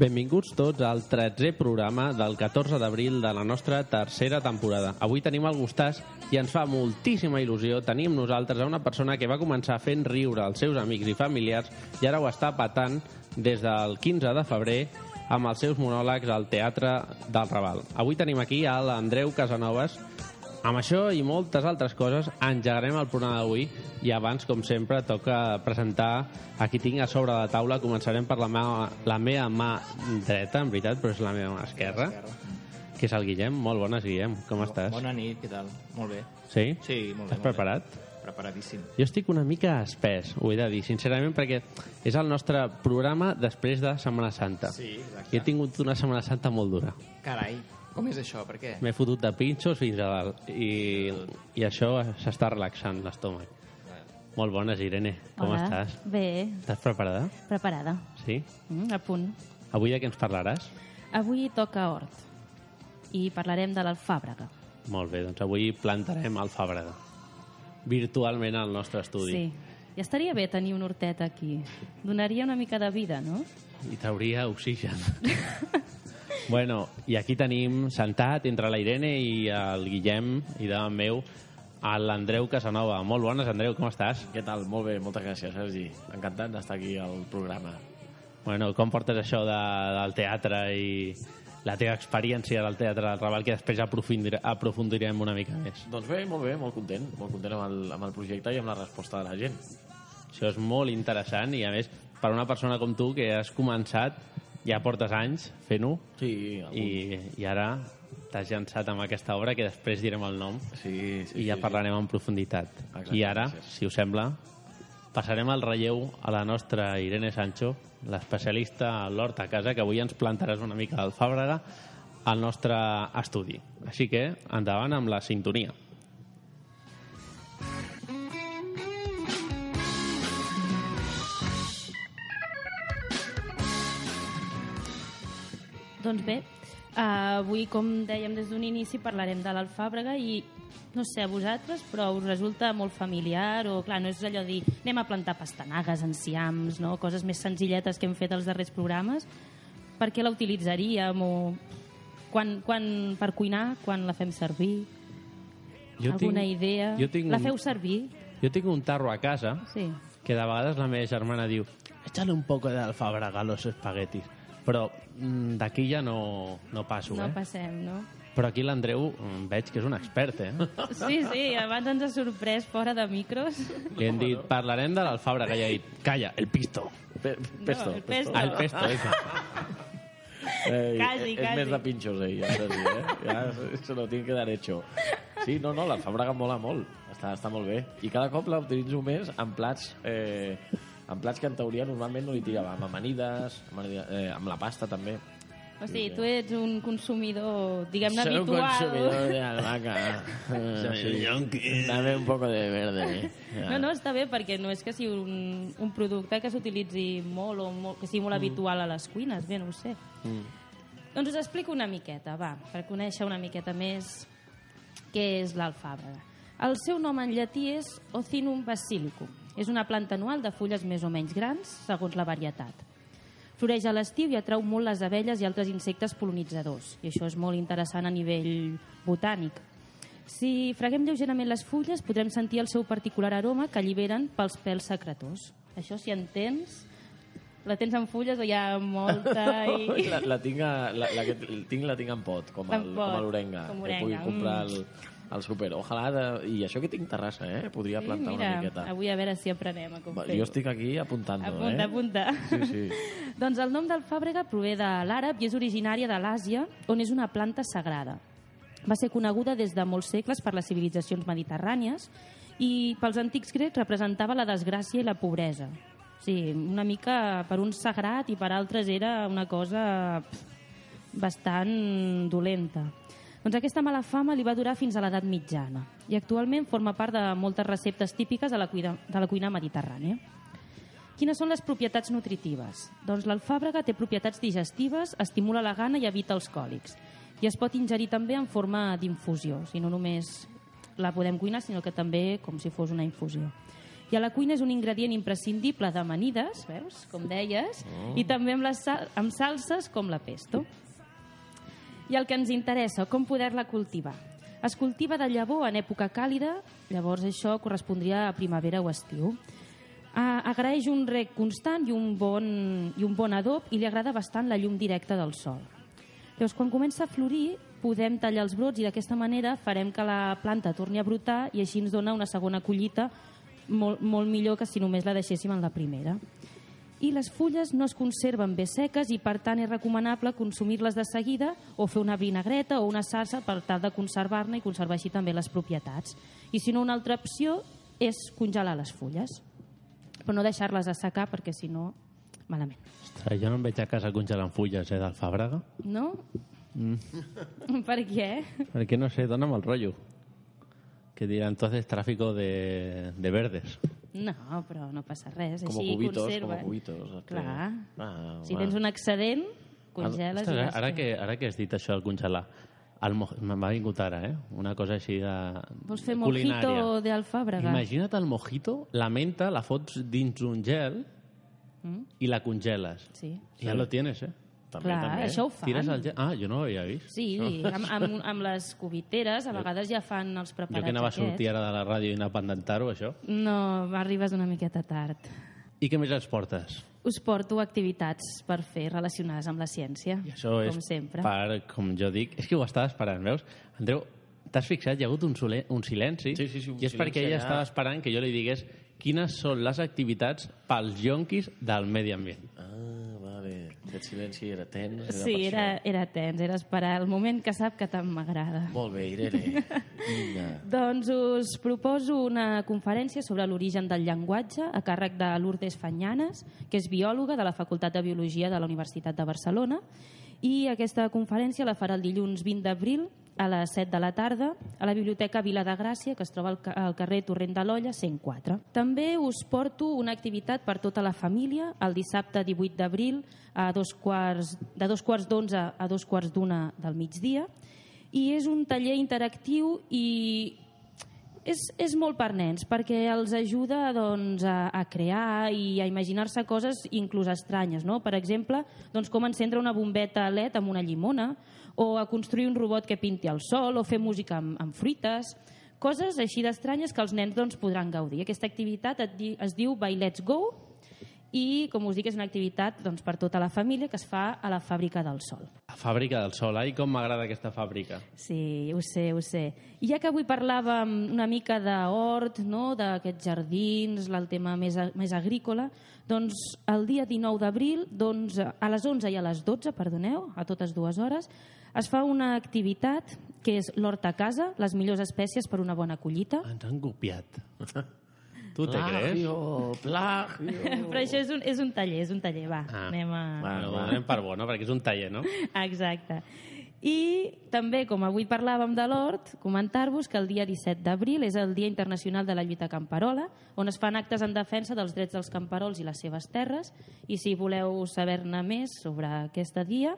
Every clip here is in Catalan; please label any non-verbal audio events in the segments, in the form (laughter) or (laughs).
Benvinguts tots al 13è programa del 14 d'abril de la nostra tercera temporada. Avui tenim el gustàs i ens fa moltíssima il·lusió tenir amb nosaltres a una persona que va començar fent riure als seus amics i familiars i ara ho està patant des del 15 de febrer amb els seus monòlegs al Teatre del Raval. Avui tenim aquí l'Andreu Casanovas. Amb això i moltes altres coses engegarem el programa d'avui i abans, com sempre, toca presentar a qui tinc a sobre de la taula. Començarem per la, meva, la meva mà dreta, en veritat, però és la meva mà esquerra, que és el Guillem. Molt bones, Guillem. Com estàs? Bona nit, què tal? Molt bé. Sí? Sí, molt bé. Estàs molt preparat? Bé. Preparadíssim. Jo estic una mica espès, ho he de dir, sincerament, perquè és el nostre programa després de Setmana Santa. Sí, exacte. I he tingut una Setmana Santa molt dura. Carai, com és això? Per què? M'he fotut de pinxos fins a dalt i, i això s'està relaxant l'estómac. Molt bones, Irene. Com Hola. estàs? Bé, Estàs preparada? preparada. Sí? Mm, a punt. Avui de què ens parlaràs? Avui toca hort. I parlarem de l'alfàbrega. Molt bé, doncs avui plantarem el Fàbrega. Virtualment al nostre estudi. Sí. I estaria bé tenir un hortet aquí. Donaria una mica de vida, no? I trauria oxigen. (laughs) bueno, i aquí tenim sentat entre la Irene i el Guillem i davant meu a l'Andreu Casanova. Molt bones, Andreu, com estàs? Què tal? Molt bé, moltes gràcies, Sergi. Encantat d'estar aquí al programa. Bueno, com portes això de, del teatre i la teva experiència del teatre del Raval, que després aprofundir, aprofundirem una mica més. Doncs bé, molt bé, molt content. Molt content amb el, amb el projecte i amb la resposta de la gent. Això és molt interessant i, a més, per una persona com tu que has començat, ja portes anys fent-ho Sí, i, i ara t'has llançat amb aquesta obra que després direm el nom sí, sí, i ja sí, parlarem en profunditat. Exacte, I ara, gràcies. si us sembla, passarem el relleu a la nostra Irene Sancho, l'especialista a l'hort a casa, que avui ens plantaràs una mica del Fàbrega al nostre estudi. Així que, endavant amb la sintonia. Doncs bé, uh, avui, com dèiem des d'un inici, parlarem de l'alfàbrega i no sé a vosaltres, però us resulta molt familiar o, clar, no és allò de dir anem a plantar pastanagues, enciams, no? coses més senzilletes que hem fet als darrers programes. Per què la utilitzaríem o quan, quan, per cuinar, quan la fem servir? Alguna idea? Jo tinc La feu servir? jo tinc un tarro a casa Sí. que de vegades la meva germana diu échale un poco de alfàbrega a los espaguetis però mm, d'aquí ja no, no passo, No eh? passem, no? Però aquí l'Andreu mm, veig que és un expert, eh? (laughs) Sí, sí, abans ens ha sorprès fora de micros. Li hem dit, parlarem de l'alfàbrega i ha dit, calla, el pisto. Pe pesto. No, el pesto. Ah, el pesto, ese. Eh, Quasi, és quasi. més de pinxos, ell, ja, Sergi, eh? Ja se lo tiene que dar hecho. Sí, no, no, la fàbrega mola molt. Està, està molt bé. I cada cop la utilitzo més en plats... Eh, en plats que en teoria normalment no li tirava. Amb amanides, amanides eh, amb la pasta també. O sigui, tu ets un consumidor, diguem-ne, Soy un habitual. consumidor de albahaca. (laughs) Eh, sí. Dame un poco de verde. No, no, està bé, perquè no és que sigui un, un producte que s'utilitzi molt o molt, que sigui molt habitual a les cuines, bé, no ho sé. Mm. Doncs us explico una miqueta, va, per conèixer una miqueta més què és l'alfàbrega. El seu nom en llatí és Ocinum basilicum. És una planta anual de fulles més o menys grans, segons la varietat. Floreix a l'estiu i atrau molt les abelles i altres insectes polonitzadors. I això és molt interessant a nivell botànic. Si freguem lleugerament les fulles, podrem sentir el seu particular aroma que alliberen pels pèls secretors. Això, si en tens, la tens en fulles o hi ha molta... (laughs) I... La, la, tinc a, la, la que tinc la tinc en pot, com, En el, pot, com a l'orenga. com Que pugui comprar mm. Al, súper. Ojalà, de, i això que tinc terrassa, eh? Podria plantar mira, una miqueta. avui a veure si aprenem a com fer-ho. Jo estic aquí apuntant Apunta, eh? apunta. Sí, sí. (laughs) doncs el nom del fàbrega prové de l'àrab i és originària de l'Àsia, on és una planta sagrada. Va ser coneguda des de molts segles per les civilitzacions mediterrànies i pels antics grecs representava la desgràcia i la pobresa. Sí, una mica per uns sagrat i per altres era una cosa pff, bastant dolenta. Doncs aquesta mala fama li va durar fins a l'edat mitjana i actualment forma part de moltes receptes típiques de la cuina, de la cuina mediterrània. Quines són les propietats nutritives? Doncs l'alfàbrega té propietats digestives, estimula la gana i evita els còlics. I es pot ingerir també en forma d'infusió, si no només la podem cuinar, sinó que també com si fos una infusió. I a la cuina és un ingredient imprescindible d'amanides, veus, com deies, oh. i també amb, les sal amb salses com la pesto. I el que ens interessa, com poder-la cultivar. Es cultiva de llavor en època càlida, llavors això correspondria a primavera o estiu. Ah, agraeix un rec constant i un, bon, i un bon adob i li agrada bastant la llum directa del sol. Llavors, quan comença a florir, podem tallar els brots i d'aquesta manera farem que la planta torni a brotar i així ens dona una segona collita molt, molt millor que si només la deixéssim en la primera i les fulles no es conserven bé seques i per tant és recomanable consumir-les de seguida o fer una vinagreta o una salsa per tal de conservar-ne i conservar així també les propietats. I si no, una altra opció és congelar les fulles, però no deixar-les assecar perquè si no, malament. Ostres, jo no em veig a casa congelant fulles eh, d'alfàbrega. No? Mm. (laughs) per què? Perquè no sé, dona'm el rotllo. Que dirà, entonces tráfico de, de verdes. No, però no passa res. Com Així cubitos, conserva. com cubitos. Clar. Ah, Si tens un excedent, congeles Ostres, i ara, que, ara que has dit això del congelar, el mo... m'ha vingut ara, eh? Una cosa així de Vols fer culinària. mojito d'alfàbrega? Imagina't el mojito, la menta la fots dins un gel Mm? i la congeles. Sí. Ja lo tienes, eh? També, Clar, també. això ho fan. Tires el gel... Ah, jo no ho havia vist. Sí, amb, amb, amb les cubiteres a vegades ja fan els preparats Jo que anava a sortir ara de la ràdio i anar a pendentar-ho, això. No, arribes una miqueta tard. I què més ens portes? Us porto activitats per fer relacionades amb la ciència, I això és com sempre. per, com jo dic, és que ho estava esperant, veus? Andreu, t'has fixat? Hi ha hagut un, sole, un silenci Sí, sí, sí, un i és silenci perquè ella allà. estava esperant que jo li digués quines són les activitats pels jonquis del medi ambient. Ah. Aquest silenci era tens. Era Sí, era, era tens, era esperar el moment que sap que tant m'agrada. Molt bé, Irene. Vinga. (laughs) Doncs us proposo una conferència sobre l'origen del llenguatge a càrrec de Lourdes Fanyanes, que és biòloga de la Facultat de Biologia de la Universitat de Barcelona, i aquesta conferència la farà el dilluns 20 d'abril a les 7 de la tarda a la Biblioteca Vila de Gràcia, que es troba al, ca- al carrer Torrent de l'Olla, 104. També us porto una activitat per tota la família el dissabte 18 d'abril a dos quarts, de dos quarts d'onze a dos quarts d'una del migdia i és un taller interactiu i és, és molt per nens perquè els ajuda doncs, a, a crear i a imaginar-se coses inclús estranyes. No? Per exemple, doncs, com encendre una bombeta LED amb una llimona o a construir un robot que pinti el sol o fer música amb, amb fruites coses així d'estranyes que els nens doncs, podran gaudir. Aquesta activitat et di, es diu By Let's Go i, com us dic, és una activitat doncs, per tota la família que es fa a la Fàbrica del Sol. La fàbrica del sol. Ai, com m'agrada aquesta fàbrica. Sí, ho sé, ho sé. I ja que avui parlàvem una mica d'hort, no? d'aquests jardins, el tema més, més agrícola, doncs el dia 19 d'abril, doncs, a les 11 i a les 12, perdoneu, a totes dues hores, es fa una activitat que és l'hort a casa, les millors espècies per una bona collita. Ens han copiat. (laughs) Tu te crees? Plagio, plagio. (laughs) Però això és un, és un taller, és un taller, va, Ah. anem a... Va. Ho donem per bo, no? Perquè és un taller, no? Exacte. I també, com avui parlàvem de l'hort, comentar-vos que el dia 17 d'abril és el Dia Internacional de la Lluita Camperola, on es fan actes en defensa dels drets dels camperols i les seves terres. I si voleu saber-ne més sobre aquest dia,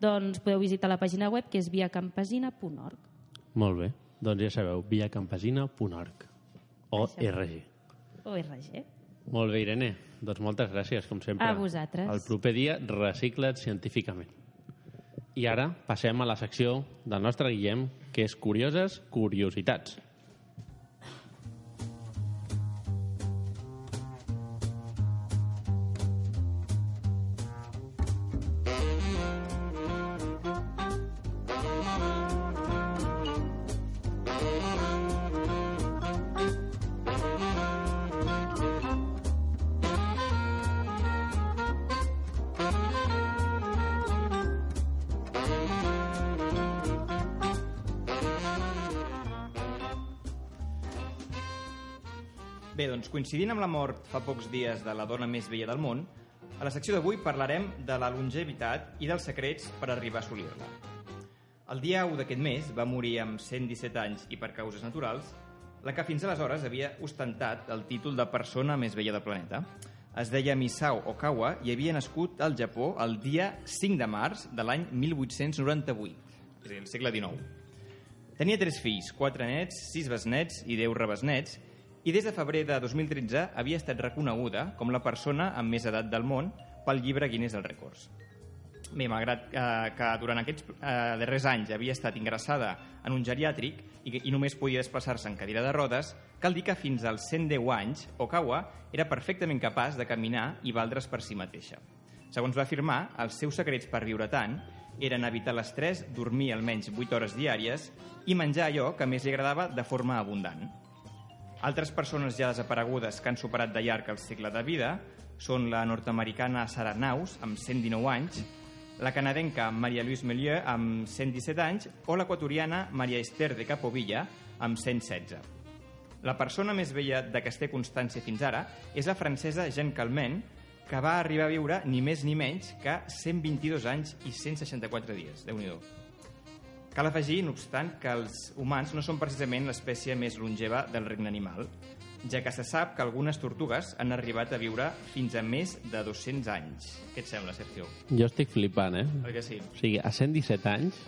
doncs podeu visitar la pàgina web que és viacampesina.org. Molt bé. Doncs ja sabeu, viacampesina.org o RG. ORG. Molt bé, Irene. Doncs moltes gràcies, com sempre. A vosaltres. El proper dia, recicla't científicament. I ara passem a la secció del nostre Guillem, que és Curioses Curiositats. Coincidint amb la mort fa pocs dies de la dona més vella del món, a la secció d'avui parlarem de la longevitat i dels secrets per arribar a assolir-la. El dia 1 d'aquest mes va morir amb 117 anys i per causes naturals la que fins aleshores havia ostentat el títol de persona més vella del planeta. Es deia Misao Okawa i havia nascut al Japó el dia 5 de març de l'any 1898, és a dir, el segle XIX. Tenia tres fills, quatre nets, sis besnets i deu rebesnets, i des de febrer de 2013 havia estat reconeguda com la persona amb més edat del món pel llibre Guinness dels Rècords. Bé, malgrat eh, que durant aquests eh, darrers anys havia estat ingressada en un geriàtric i, i només podia desplaçar-se en cadira de rodes, cal dir que fins als 110 anys Okawa era perfectament capaç de caminar i valdre's per si mateixa. Segons va afirmar, els seus secrets per viure tant eren evitar l'estrès, dormir almenys 8 hores diàries i menjar allò que més li agradava de forma abundant. Altres persones ja desaparegudes que han superat de llarg el cicle de vida són la nord-americana Sarah Naus, amb 119 anys, la canadenca Maria Louise Melieu, amb 117 anys, o l'equatoriana Maria Esther de Capovilla, amb 116. La persona més vella de què es té constància fins ara és la francesa Jeanne Calment, que va arribar a viure ni més ni menys que 122 anys i 164 dies. déu nhi Cal afegir, no obstant, que els humans no són precisament l'espècie més longeva del regne animal, ja que se sap que algunes tortugues han arribat a viure fins a més de 200 anys. Què et sembla, Sergio? Jo estic flipant, eh? Oi que sí? O sigui, a 117 anys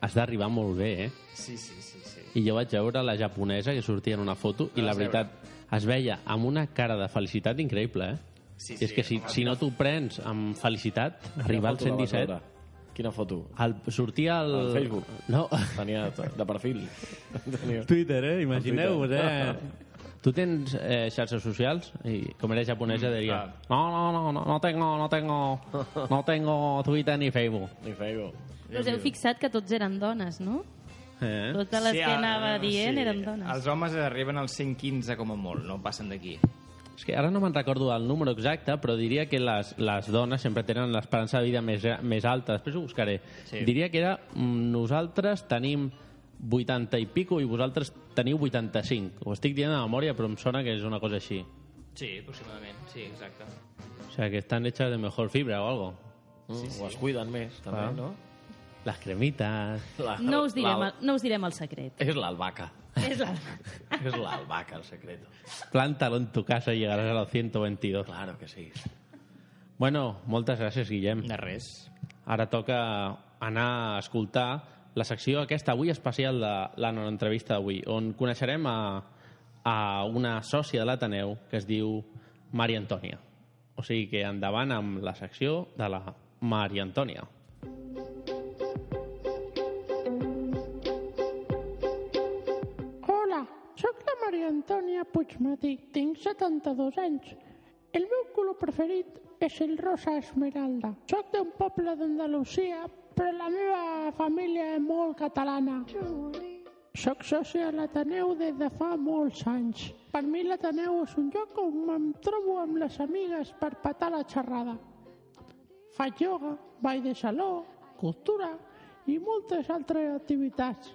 has d'arribar molt bé, eh? Sí, sí, sí. sí. I jo vaig veure la japonesa que sortia en una foto i La veritat es veia amb una cara de felicitat increïble, eh? Sí, I és sí, que si, si no t'ho prens amb felicitat, arribar al Quina foto la vas 117... Quina foto? El, sortia al... Al Facebook? No, Tenia de perfil. (laughs) Tenia... Twitter, eh? Imagineu-vos, eh? Tu tens eh, xarxes socials? I com era japonesa diria no, no, no, no, no tengo, no tengo, no tengo Twitter ni Facebook. Ni Facebook. Us heu fixat que tots eren dones, no? Eh? Totes les que ah, anava dient sí. eren dones. Els homes arriben als 115 com a molt, no passen d'aquí. És que ara no me'n recordo el número exacte, però diria que les, les dones sempre tenen l'esperança de vida més, més alta. Després ho buscaré. Sí. Diria que era mm, nosaltres tenim 80 i pico i vosaltres teniu 85. Ho estic dient de memòria, però em sona que és una cosa així. Sí, aproximadament, sí, exacte. O sea, que están hechas de mejor fibra o algo. Mm, O es cuiden més, també, Ah. no? Las cremitas... La, No us direm, la- no us direm el secret. És l'albaca. És la... (laughs) És l'albaca, el secreto. Plántalo en tu casa y llegarás a los 122. Claro que sí. Bueno, moltes gràcies, Guillem. De res. Ara toca anar a escoltar la secció aquesta avui especial de la nova entrevista d'avui, on coneixerem a, a una sòcia de l'Ateneu que es diu Maria Antònia. O sigui que endavant amb la secció de la Maria Antònia. Antònia Puigmatí, tinc 72 anys. El meu color preferit és el rosa esmeralda. Soc d'un poble d'Andalusia, però la meva família és molt catalana. Soc sòcia a l'Ateneu des de fa molts anys. Per mi l'Ateneu és un lloc on em trobo amb les amigues per patar la xerrada. Faig ioga, ball de saló, cultura i moltes altres activitats.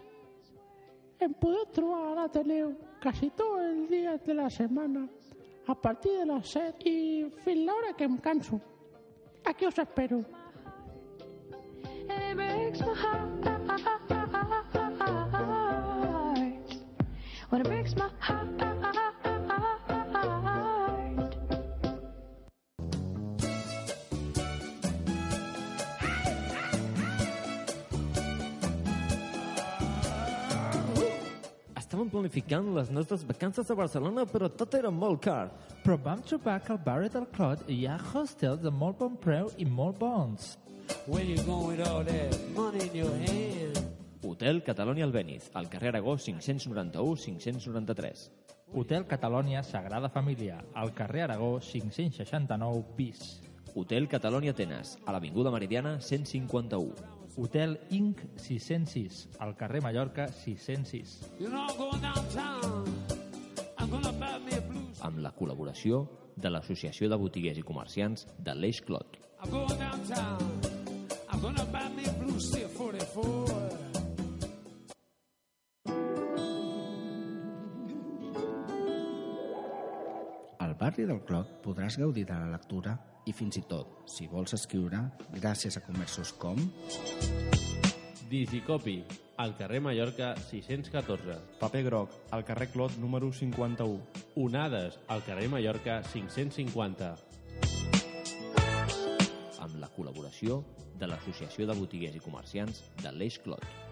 Em podeu trobar a l'Ateneu quasi tot el dia de la setmana, a partir de les 7 i fins l'hora que em canso. Aquí us espero. and it breaks my heart. When it breaks my Estàvem planificant les nostres vacances a Barcelona, però tot era molt car. Però vam trobar que al barri del Clot hi ha hostels de molt bon preu i molt bons. Hotel Catalonia Albéniz, al carrer Aragó 591-593. Hotel Catalonia Sagrada Família, al carrer Aragó 569 pis. Hotel Catalonia Atenes, a l'Avinguda Meridiana 151. Hotel Inc. 606, al carrer Mallorca 606. Amb la col·laboració de l'Associació de Botiguers i Comerciants de l'Eix Clot. barri del Clot podràs gaudir de la lectura i fins i tot, si vols escriure, gràcies a comerços com... Digicopy, al carrer Mallorca 614. Paper groc, al carrer Clot número 51. Onades, al carrer Mallorca 550. Amb la col·laboració de l'Associació de Botiguers i Comerciants de l'Eix Clot.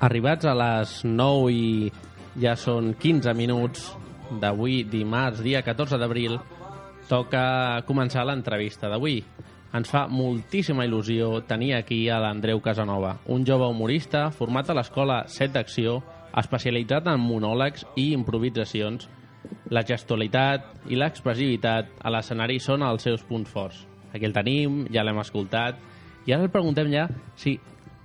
Arribats a les 9 i ja són 15 minuts d'avui, dimarts, dia 14 d'abril, toca començar l'entrevista d'avui. Ens fa moltíssima il·lusió tenir aquí a l'Andreu Casanova, un jove humorista format a l'escola Set d'Acció, especialitzat en monòlegs i improvisacions. La gestualitat i l'expressivitat a l'escenari són els seus punts forts. Aquí el tenim, ja l'hem escoltat, i ara el preguntem ja si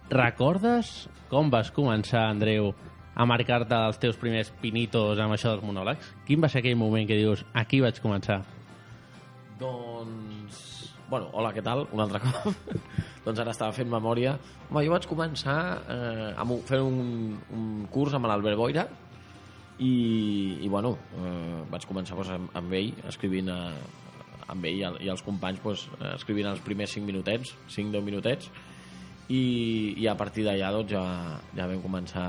recordes com vas començar, Andreu, a marcar-te els teus primers pinitos amb això dels monòlegs? Quin va ser aquell moment que dius, aquí vaig començar? Doncs... Bueno, hola, què tal? Un altre cop. (laughs) doncs ara estava fent memòria. Home, jo vaig començar eh, amb fent un, un curs amb l'Albert Boira i, i bueno, eh, vaig començar pues, amb, amb ell, escrivint a, amb ell i, el- i els companys pues, escrivint els primers 5 minutets, 5-10 minutets, i, i a partir d'allà doncs, ja, ja vam començar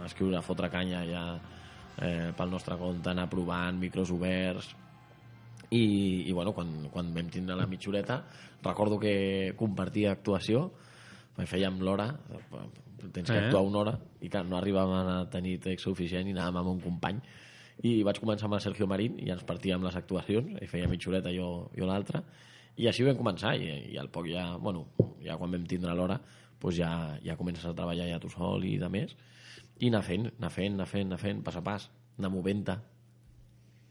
a escriure, a fotre canya ja eh, pel nostre compte, anar provant micros oberts. I, i bueno, quan, quan vam tindre la mitjoreta recordo que compartia actuació fèiem l'hora tens que Eh. actuar una hora i clar, no arribàvem a tenir text suficient i anàvem amb un company. I vaig començar amb el Sergio Marín i ens partíem les actuacions i feia mitjoreta jo, jo l'altra i així vam començar i, i al poc ja, bueno, ja quan vam tindre l'hora doncs ja, ja comences a treballar ja tu sol i de més i anar fent, anar fent, anar fent, anar fent, pas a pas, anar movent-te.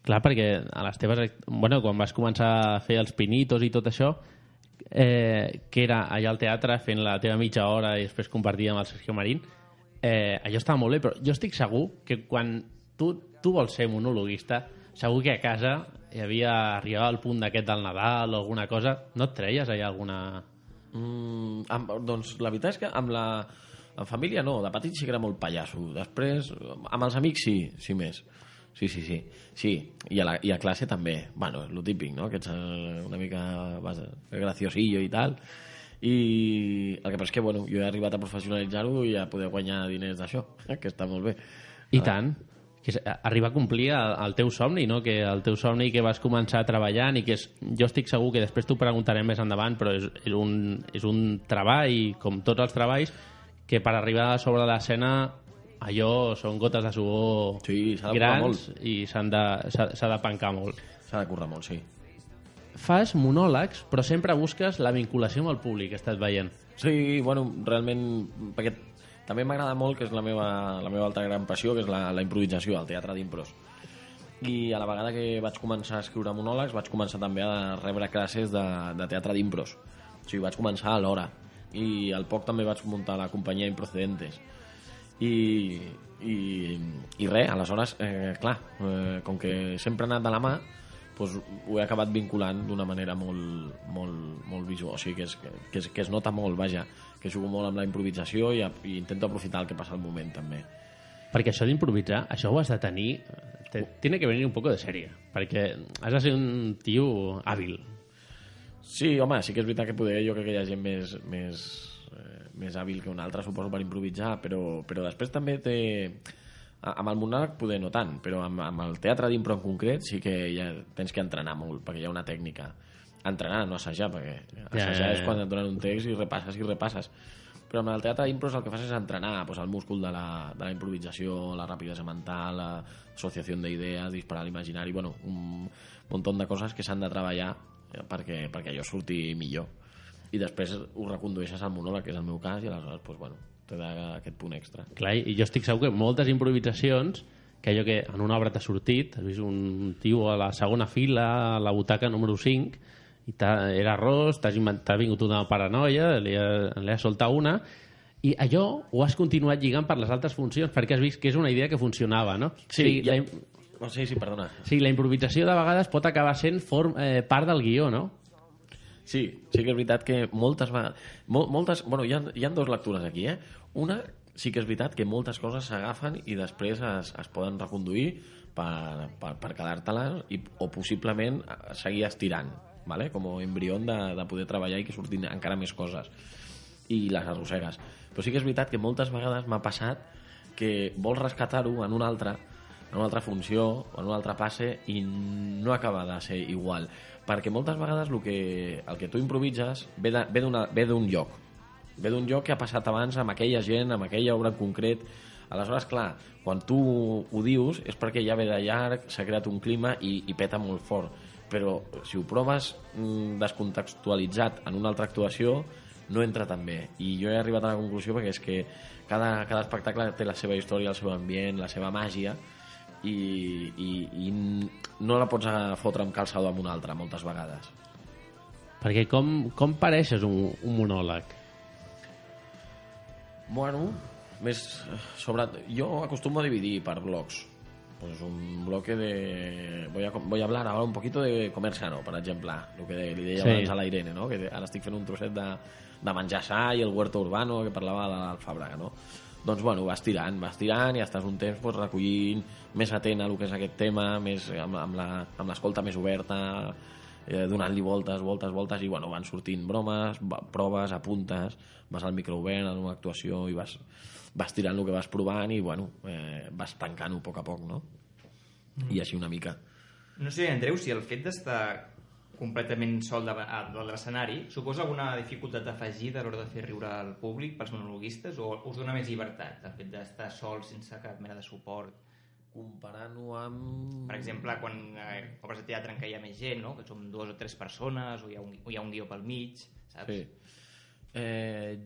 Clar, perquè a les teves... Bueno, quan vas començar a fer els pinitos i tot això, eh, que era allà al teatre fent la teva mitja hora i després compartir amb el Sergio Marín, eh, allò estava molt bé, però jo estic segur que quan tu, tu vols ser monologuista, segur que a casa hi havia arribat al punt d'aquest del Nadal o alguna cosa, no et treies allà alguna... Mm, amb, doncs la veritat és que amb la amb família no, de petit sí que era molt pallasso. Després, amb els amics sí sí més, sí, sí, sí. Sí, i a, la, i a classe també. Bueno, lo típic, no? que ets eh, una mica vas, graciosillo i tal. I el que passa és que bueno, jo he arribat a professionalitzar-ho i a poder guanyar diners d'això, que està molt bé. I tant. Que és- arribar a complir el, el teu somni, no? Que el teu somni que vas començar treballant i que és, jo estic segur que després t'ho preguntarem més endavant, però és, és, un, és un treball, com tots els treballs, que per arribar a sobre l'escena allò són gotes de suor sí, de grans molt. i de, s'ha s'ha de pencar molt. S'ha de currar molt, sí. Fas monòlegs, però sempre busques la vinculació amb el públic, estat veient. Sí, bueno, realment, perquè també m'agrada molt, que és la meva, la meva altra gran passió, que és la, la improvisació, el teatre d'impros. I a la vegada que vaig començar a escriure monòlegs, vaig començar també a rebre classes de, de teatre d'impros. O sigui, vaig començar a l'hora. I al poc també vaig muntar la companyia Improcedentes. I, i, i res, aleshores, eh, clar, eh, com que sempre ha anat de la mà, doncs ho he acabat vinculant d'una manera molt, molt, molt visual, o sigui que es, que, es, que es nota molt, vaja, que jugo molt amb la improvisació i, a, i intento aprofitar el que passa al moment també. Perquè això d'improvisar, això ho has de tenir... Te, tiene que venir un poco de serie, perquè has de ser un tio hàbil. Sí, home, sí que és veritat que poder jo crec que hi ha gent més, més, eh, més hàbil que un altre, suposo, per improvisar, però, però després també té... a- Amb el monòleg poder no tant, però amb, amb el teatre d'impro en concret sí que ja tens que entrenar molt, perquè hi ha una tècnica. Entrenar, no assajar, perquè assajar ja, és ja. quan et donen un text i repasses i repasses. Però amb el teatre d'impro el que fas és entrenar pues, el múscul de la, de la improvisació, la rapidesa mental, l'associació d'idees, disparar l'imaginari, bueno, un munt de coses que s'han de treballar perquè, perquè allò surti millor. I després ho recondueixes al monòleg, que és el meu cas, i aleshores, pues, bueno, te da aquest punt extra. Clar, i jo estic segur que moltes improvisacions que allò que en una obra t'ha sortit, has vist un tio a la segona fila, a la butaca número 5, i era arròs, t'ha vingut una paranoia, li ha, li ha soltat una, i allò ho has continuat lligant per les altres funcions, perquè has vist que és una idea que funcionava, no? Sí, la, ja- im- Oh, sí, sí, perdona. Sí, la improvisació de vegades pot acabar sent form, eh, part del guió, no? Sí, sí que és veritat que moltes vegades... Mol, moltes, bueno, hi ha, hi ha dues lectures aquí, eh? Una, sí que és veritat que moltes coses s'agafen i després es, es poden reconduir per, per, per quedar-te-les o possiblement eh, seguir estirant, ¿vale? com a embrió de, de poder treballar i que surtin encara més coses i les arrossegues. Però sí que és veritat que moltes vegades m'ha passat que vols rescatar-ho en una altra en una altra funció o en un altre passe i no acaba de ser igual perquè moltes vegades el que, el que tu improvises ve d'un lloc ve d'un lloc que ha passat abans amb aquella gent, amb aquella obra en concret. Aleshores, clar, quan tu ho dius és perquè ja ve de llarg, s'ha creat un clima i, i peta molt fort. Però si ho proves mm, descontextualitzat en una altra actuació no entra tan bé. I jo he arribat a la conclusió perquè és que cada, cada espectacle té la seva història, el seu ambient, la seva màgia i, i, i no la pots fotre amb calçador amb un altre moltes vegades. Perquè com, com pareixes un, un monòleg? Bueno, més eh, sobre... Jo acostumo a dividir per blocs. Pues un bloque de... Voy a, voy a hablar ahora un poquito de comer sano, per exemple. El que li deia Sí. abans a la Irene, no? Que ara estic fent un trosset de, de menjar sa i el huerto urbano, que parlava de l'Alfabraga, no? Doncs, bueno, vas tirant, vas tirant i estàs un temps pues, recollint, més atent a el que és aquest tema, més amb, amb l'escolta més oberta, eh, donant-li voltes, voltes, voltes, i bueno, van sortint bromes, va- proves, apuntes, vas al micro obert en una actuació i vas, vas tirant el que vas provant i bueno, eh, vas tancant-ho a poc a poc, no? I així una mica. No sé, Andreu, si el fet d'estar completament sol de, de l'escenari suposa alguna dificultat afegida a l'hora de fer riure al públic pels monologuistes o us dona més llibertat el fet d'estar sol sense cap mena de suport? Comparant-ho amb... Per exemple, quan eh, obres de teatre en què hi ha més gent, no? que som dues o tres persones o hi ha un, o hi ha un guió pel mig, saps? Sí. Eh,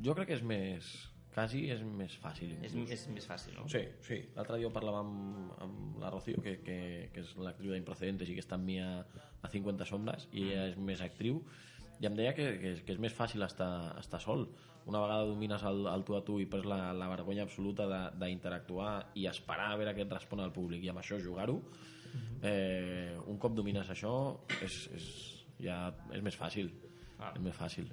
jo crec que és més... Quasi és més fàcil. És, és més fàcil, no? Sí, sí. L'altre dia ho parlava amb, amb la Rocío, que, que, que és l'actriu d'Improcedentes i que està amb mi a, a 50 sombres, i ella és més actriu, i em deia que, que, que és més fàcil estar, estar sol. Una vegada domines el, el tu a tu i prens la, la vergonya absoluta de- d'interactuar i esperar a veure què et respon el públic i amb això jugar-ho, eh, un cop domines això és, és, ja, és més fàcil. Ah. És més fàcil,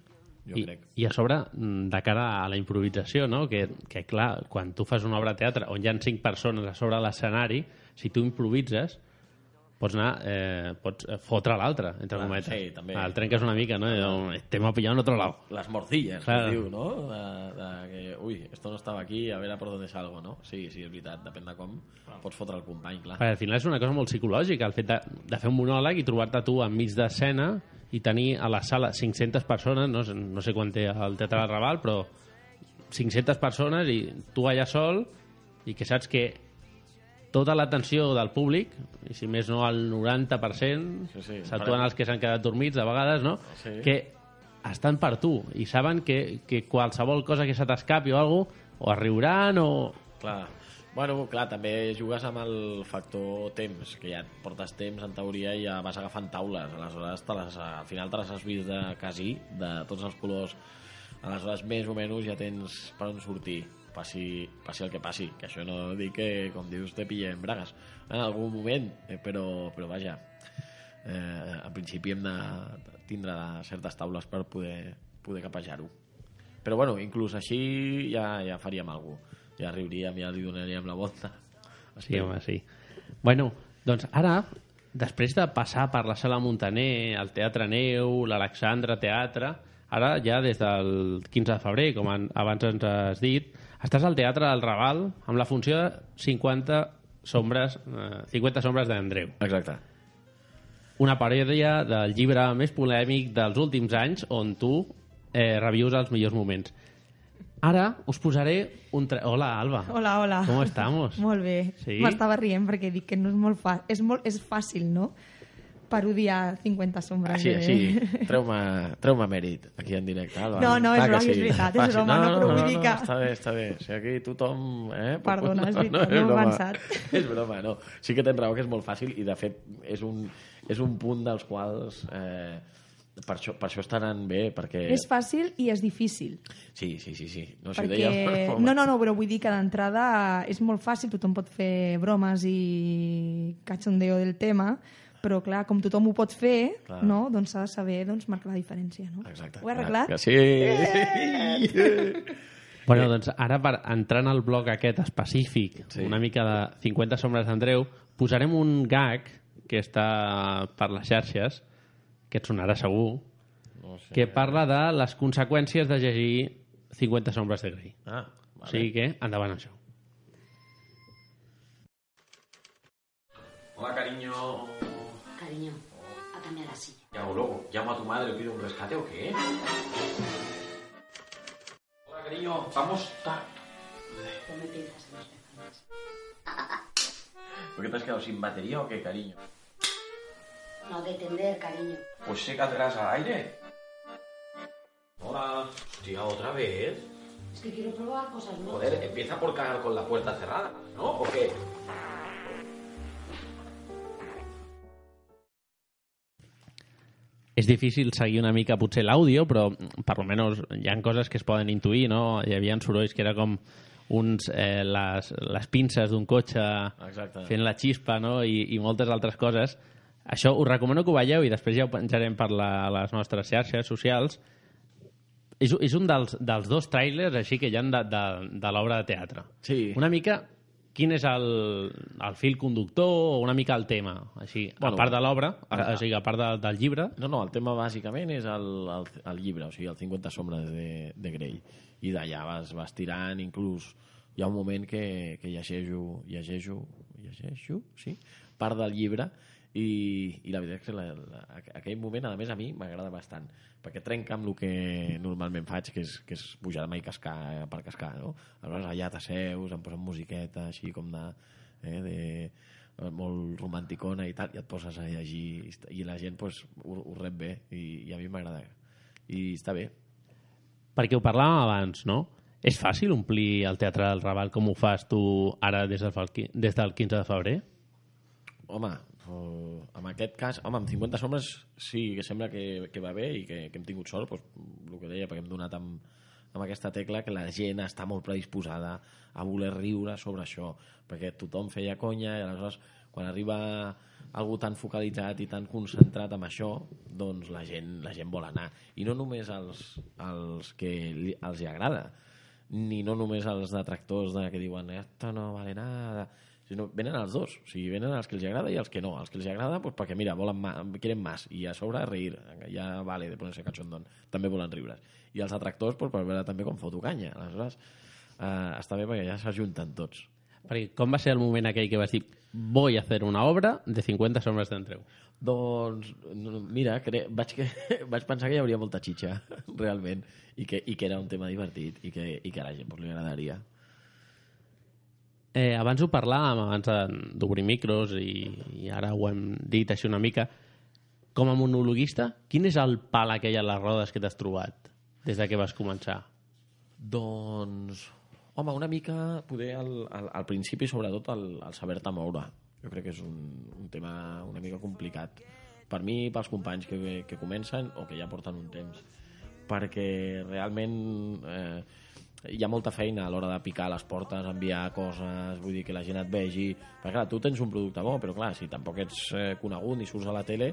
jo I, crec. I a sobre, mm, de cara a la improvisació, no? que, que clar, quan tu fas una obra de teatre on hi ha cinc persones a sobre l'escenari, si tu improvises, pots anar, eh, pots eh, fotre l'altre, entre Clar, cometes. sí, també. El trenques una mica, no? Dius, Te hemos pillado en otro lado. Las morcillas, Claro. que diu, no? De, de que, ui, esto no estava aquí, a veure per on salgo, no? Sí, sí, és veritat, depèn de com pots fotre el company, clar. Perquè al final és una cosa molt psicològica, el fet de, de fer un monòleg i trobar-te tu enmig d'escena i tenir a la sala 500 persones, no, sé- no sé quan té el Teatre del Raval, però 500 persones i tu allà sol i que saps que tota l'atenció del públic, i si més no el 90%, Sí, sí. s'actuen els que s'han quedat dormits de vegades, no? Sí. que estan per tu i saben que, que qualsevol cosa que se t'escapi o alguna o es riuran o... Clar. Bueno, clar, també jugues amb el factor temps, que ja et portes temps, en teoria, i ja vas agafant taules. Aleshores, te les, al final te les has vist de quasi, de tots els colors. Aleshores, més o menys ja tens per on sortir, passi, passi el que passi. Que això no dic que, com dius, te pillem bragues en algun moment, eh, però, però vaja, eh, en principi hem de tindre certes taules per poder, poder capejar-ho. Però bueno, inclús així ja, ja faríem alguna cosa. Ja riuríem, ja li donaríem la volta. Sí, home, sí. Bueno, doncs ara, després de passar per la Sala Montaner, el Teatre Neu, l'Alexandre Teatre, ara ja des del 15 de febrer, com an, abans ens has dit, estàs al Teatre del Raval amb la funció de 50 sombres, eh, 50 sombres d'Andreu. Exacte. Una paròdia del llibre més polèmic dels últims anys on tu eh, revius els millors moments. Ara us posaré un... Tra... Hola, Alba. Hola, hola. ¿Cómo estamos? Molt bé. Sí? M'estava rient perquè dic que no és molt fàcil. És, molt, és fàcil, no? Parodiar 50 sombres. Així, de- així. (laughs) Treu-me treu mèrit aquí en directe. Alba. No, no, és broma, és veritat, és broma, no, però vull dir que- Està bé, està bé. Si aquí tothom... Eh? (laughs) Perdona, és (laughs) veritat, no és ho he broma. pensat. És broma, no. Sí que tens raó que és molt fàcil i, de fet, és un, és un punt dels quals... Eh, per això, per això estaran bé, perquè... És fàcil i és difícil. Sí, sí, sí, sí. No, si perquè... deia... No, no, no, però vull dir que d'entrada és molt fàcil, tothom pot fer bromes i cachondeo del tema, però clar, com tothom ho pot fer, Clar. no? doncs s'ha de saber doncs, marcar la diferència. No? Exacte. Ho he arreglat? Que sí! Bueno, doncs ara per entrar en el bloc aquest específic, sí. una mica de 50 sombres d'Andreu, posarem un gag que està per les xarxes, que et sonarà segur, No sé. que parla de les conseqüències de llegir 50 sombres de Grey. Ah, O sigui que, endavant això. Hola, cariño. Cariño, a cambiar la silla. ¿Qué hago luego? ¿Llamo a tu madre o pido un rescate o qué? Hola, cariño. Vamos. ta- No me piensas en pezones. ¿Por qué te has quedado sin batería o qué, cariño? No de tender, cariño. Pues sécatelas al aire. Hola. Hostia, ¿otra vez? Es que quiero probar cosas nuevas. Joder, empieza por cagar con la puerta cerrada, ¿no? ¿O qué? És difícil seguir una mica potser l'àudio, però per almenys hi ha coses que es poden intuir, no? Hi havia sorolls que era com uns, eh, les, les pinces d'un cotxe Exacte. fent la xispa no? I, i moltes altres coses. Això us recomano que ho veieu i després ja ho penjarem per la, les nostres xarxes socials. És, és un dels, dels dos trailers així que hi ha de, de, de l'obra de teatre. Sí. Una mica quin és el, el fil conductor o una mica el tema, així, bueno, a part de l'obra, o sigui, a part de, del llibre. No, no, el tema bàsicament és el, el, el llibre, o sigui, el 50 sombres de, de Grey. I d'allà vas, vas tirant, inclús hi ha un moment que, que llegeixo, llegeixo, llegeixo, sí, part del llibre i, i la veritat és que la, la, aquell moment, a més, a mi m'agrada bastant perquè trenca amb el que normalment faig que és, que és pujar-me i cascar eh, per cascar, no? Aleshores allà t'asseus, em posen musiqueta així com de, eh, de eh, molt romanticona i tal, i et poses a llegir i, la gent pues, ho, ho rep bé i, i a mi m'agrada i està bé Perquè ho parlàvem abans, no? És fàcil omplir el Teatre del Raval com ho fas tu ara des del, des del 15 de febrer? home, eh, en aquest cas home, amb 50 sombres sí que sembla que, que va bé i que, que hem tingut sort pues, el que deia, perquè hem donat amb, amb aquesta tecla que la gent està molt predisposada a voler riure sobre això perquè tothom feia conya i aleshores quan arriba algú tan focalitzat i tan concentrat amb això doncs la gent, la gent vol anar. I no només els, els que li, els hi agrada ni no només els detractors de, que diuen esto no vale nada sinó venen els dos, o sigui, venen els que els agrada i els que no. Els que els agrada, pues, perquè mira, volen ma, quieren más, i a sobre reír, ja vale de ponerse cachondón, també volen riure. I els detractors, pues, per veure també com foto canya. Aleshores, eh, està bé perquè ja s'ajunten tots. Perquè com va ser el moment aquell que vas dir voy a hacer una obra de 50 sombres d'Andreu? Doncs, no, mira, cre... vaig, que... (laughs) vaig pensar que hi hauria molta xitxa, (laughs) realment, i que, i que era un tema divertit i que, i que a la gent pues, li agradaria. Eh, abans ho parlàvem, abans d'obrir micros i, i ara ho hem dit així una mica. Com a monologuista, quin és el pal aquell a les rodes que t'has trobat des de que vas començar? Doncs, home, una mica, poder al, al, al principi, sobretot, el, el saber-te moure. Jo crec que és un, un tema una mica complicat. Per mi pels companys que, que comencen o que ja porten un temps. Perquè realment eh, hi ha molta feina a l'hora de picar les portes, enviar coses, vull dir que la gent et vegi... Perquè clar, tu tens un producte bo, però clar, si tampoc ets eh, conegut ni surts a la tele,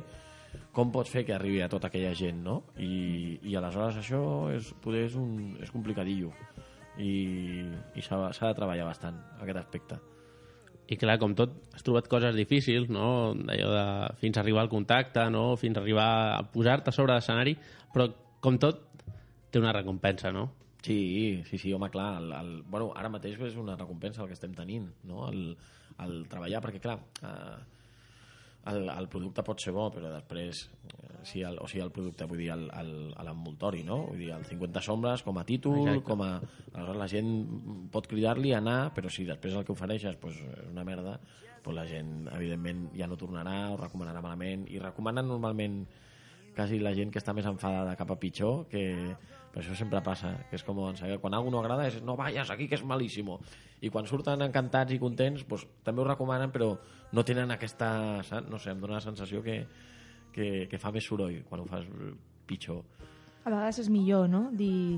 com pots fer que arribi a tota aquella gent, no? I, i aleshores això és, poder és, un, és complicadillo i, i s'ha de treballar bastant aquest aspecte. I clar, com tot, has trobat coses difícils, no? D'allò de fins a arribar al contacte, no? Fins a arribar a posar-te sobre l'escenari, però com tot, té una recompensa, no? Sí, sí, sí, home, clar, el, el, bueno, ara mateix és una recompensa el que estem tenint, no? el, el treballar, perquè clar, eh, el, el producte pot ser bo, però després, eh, si el, o sigui, el producte, vull dir, l'envoltori, no? Vull dir, el 50 sombres com a títol, Exacte. com a... Aleshores la gent pot cridar-li a anar, però si després el que ofereixes pues, és una merda, pues la gent, evidentment, ja no tornarà o recomanarà malament, i recomanen normalment quasi la gent que està més enfadada cap a pitjor, que per això sempre passa, que és com saber, quan algú no agrada és no vayas aquí que és malíssimo i quan surten encantats i contents pues, també ho recomanen però no tenen aquesta saps? no sé, em dóna la sensació que, que, que fa més soroll quan ho fas pitjor. A vegades és millor, no? Dir,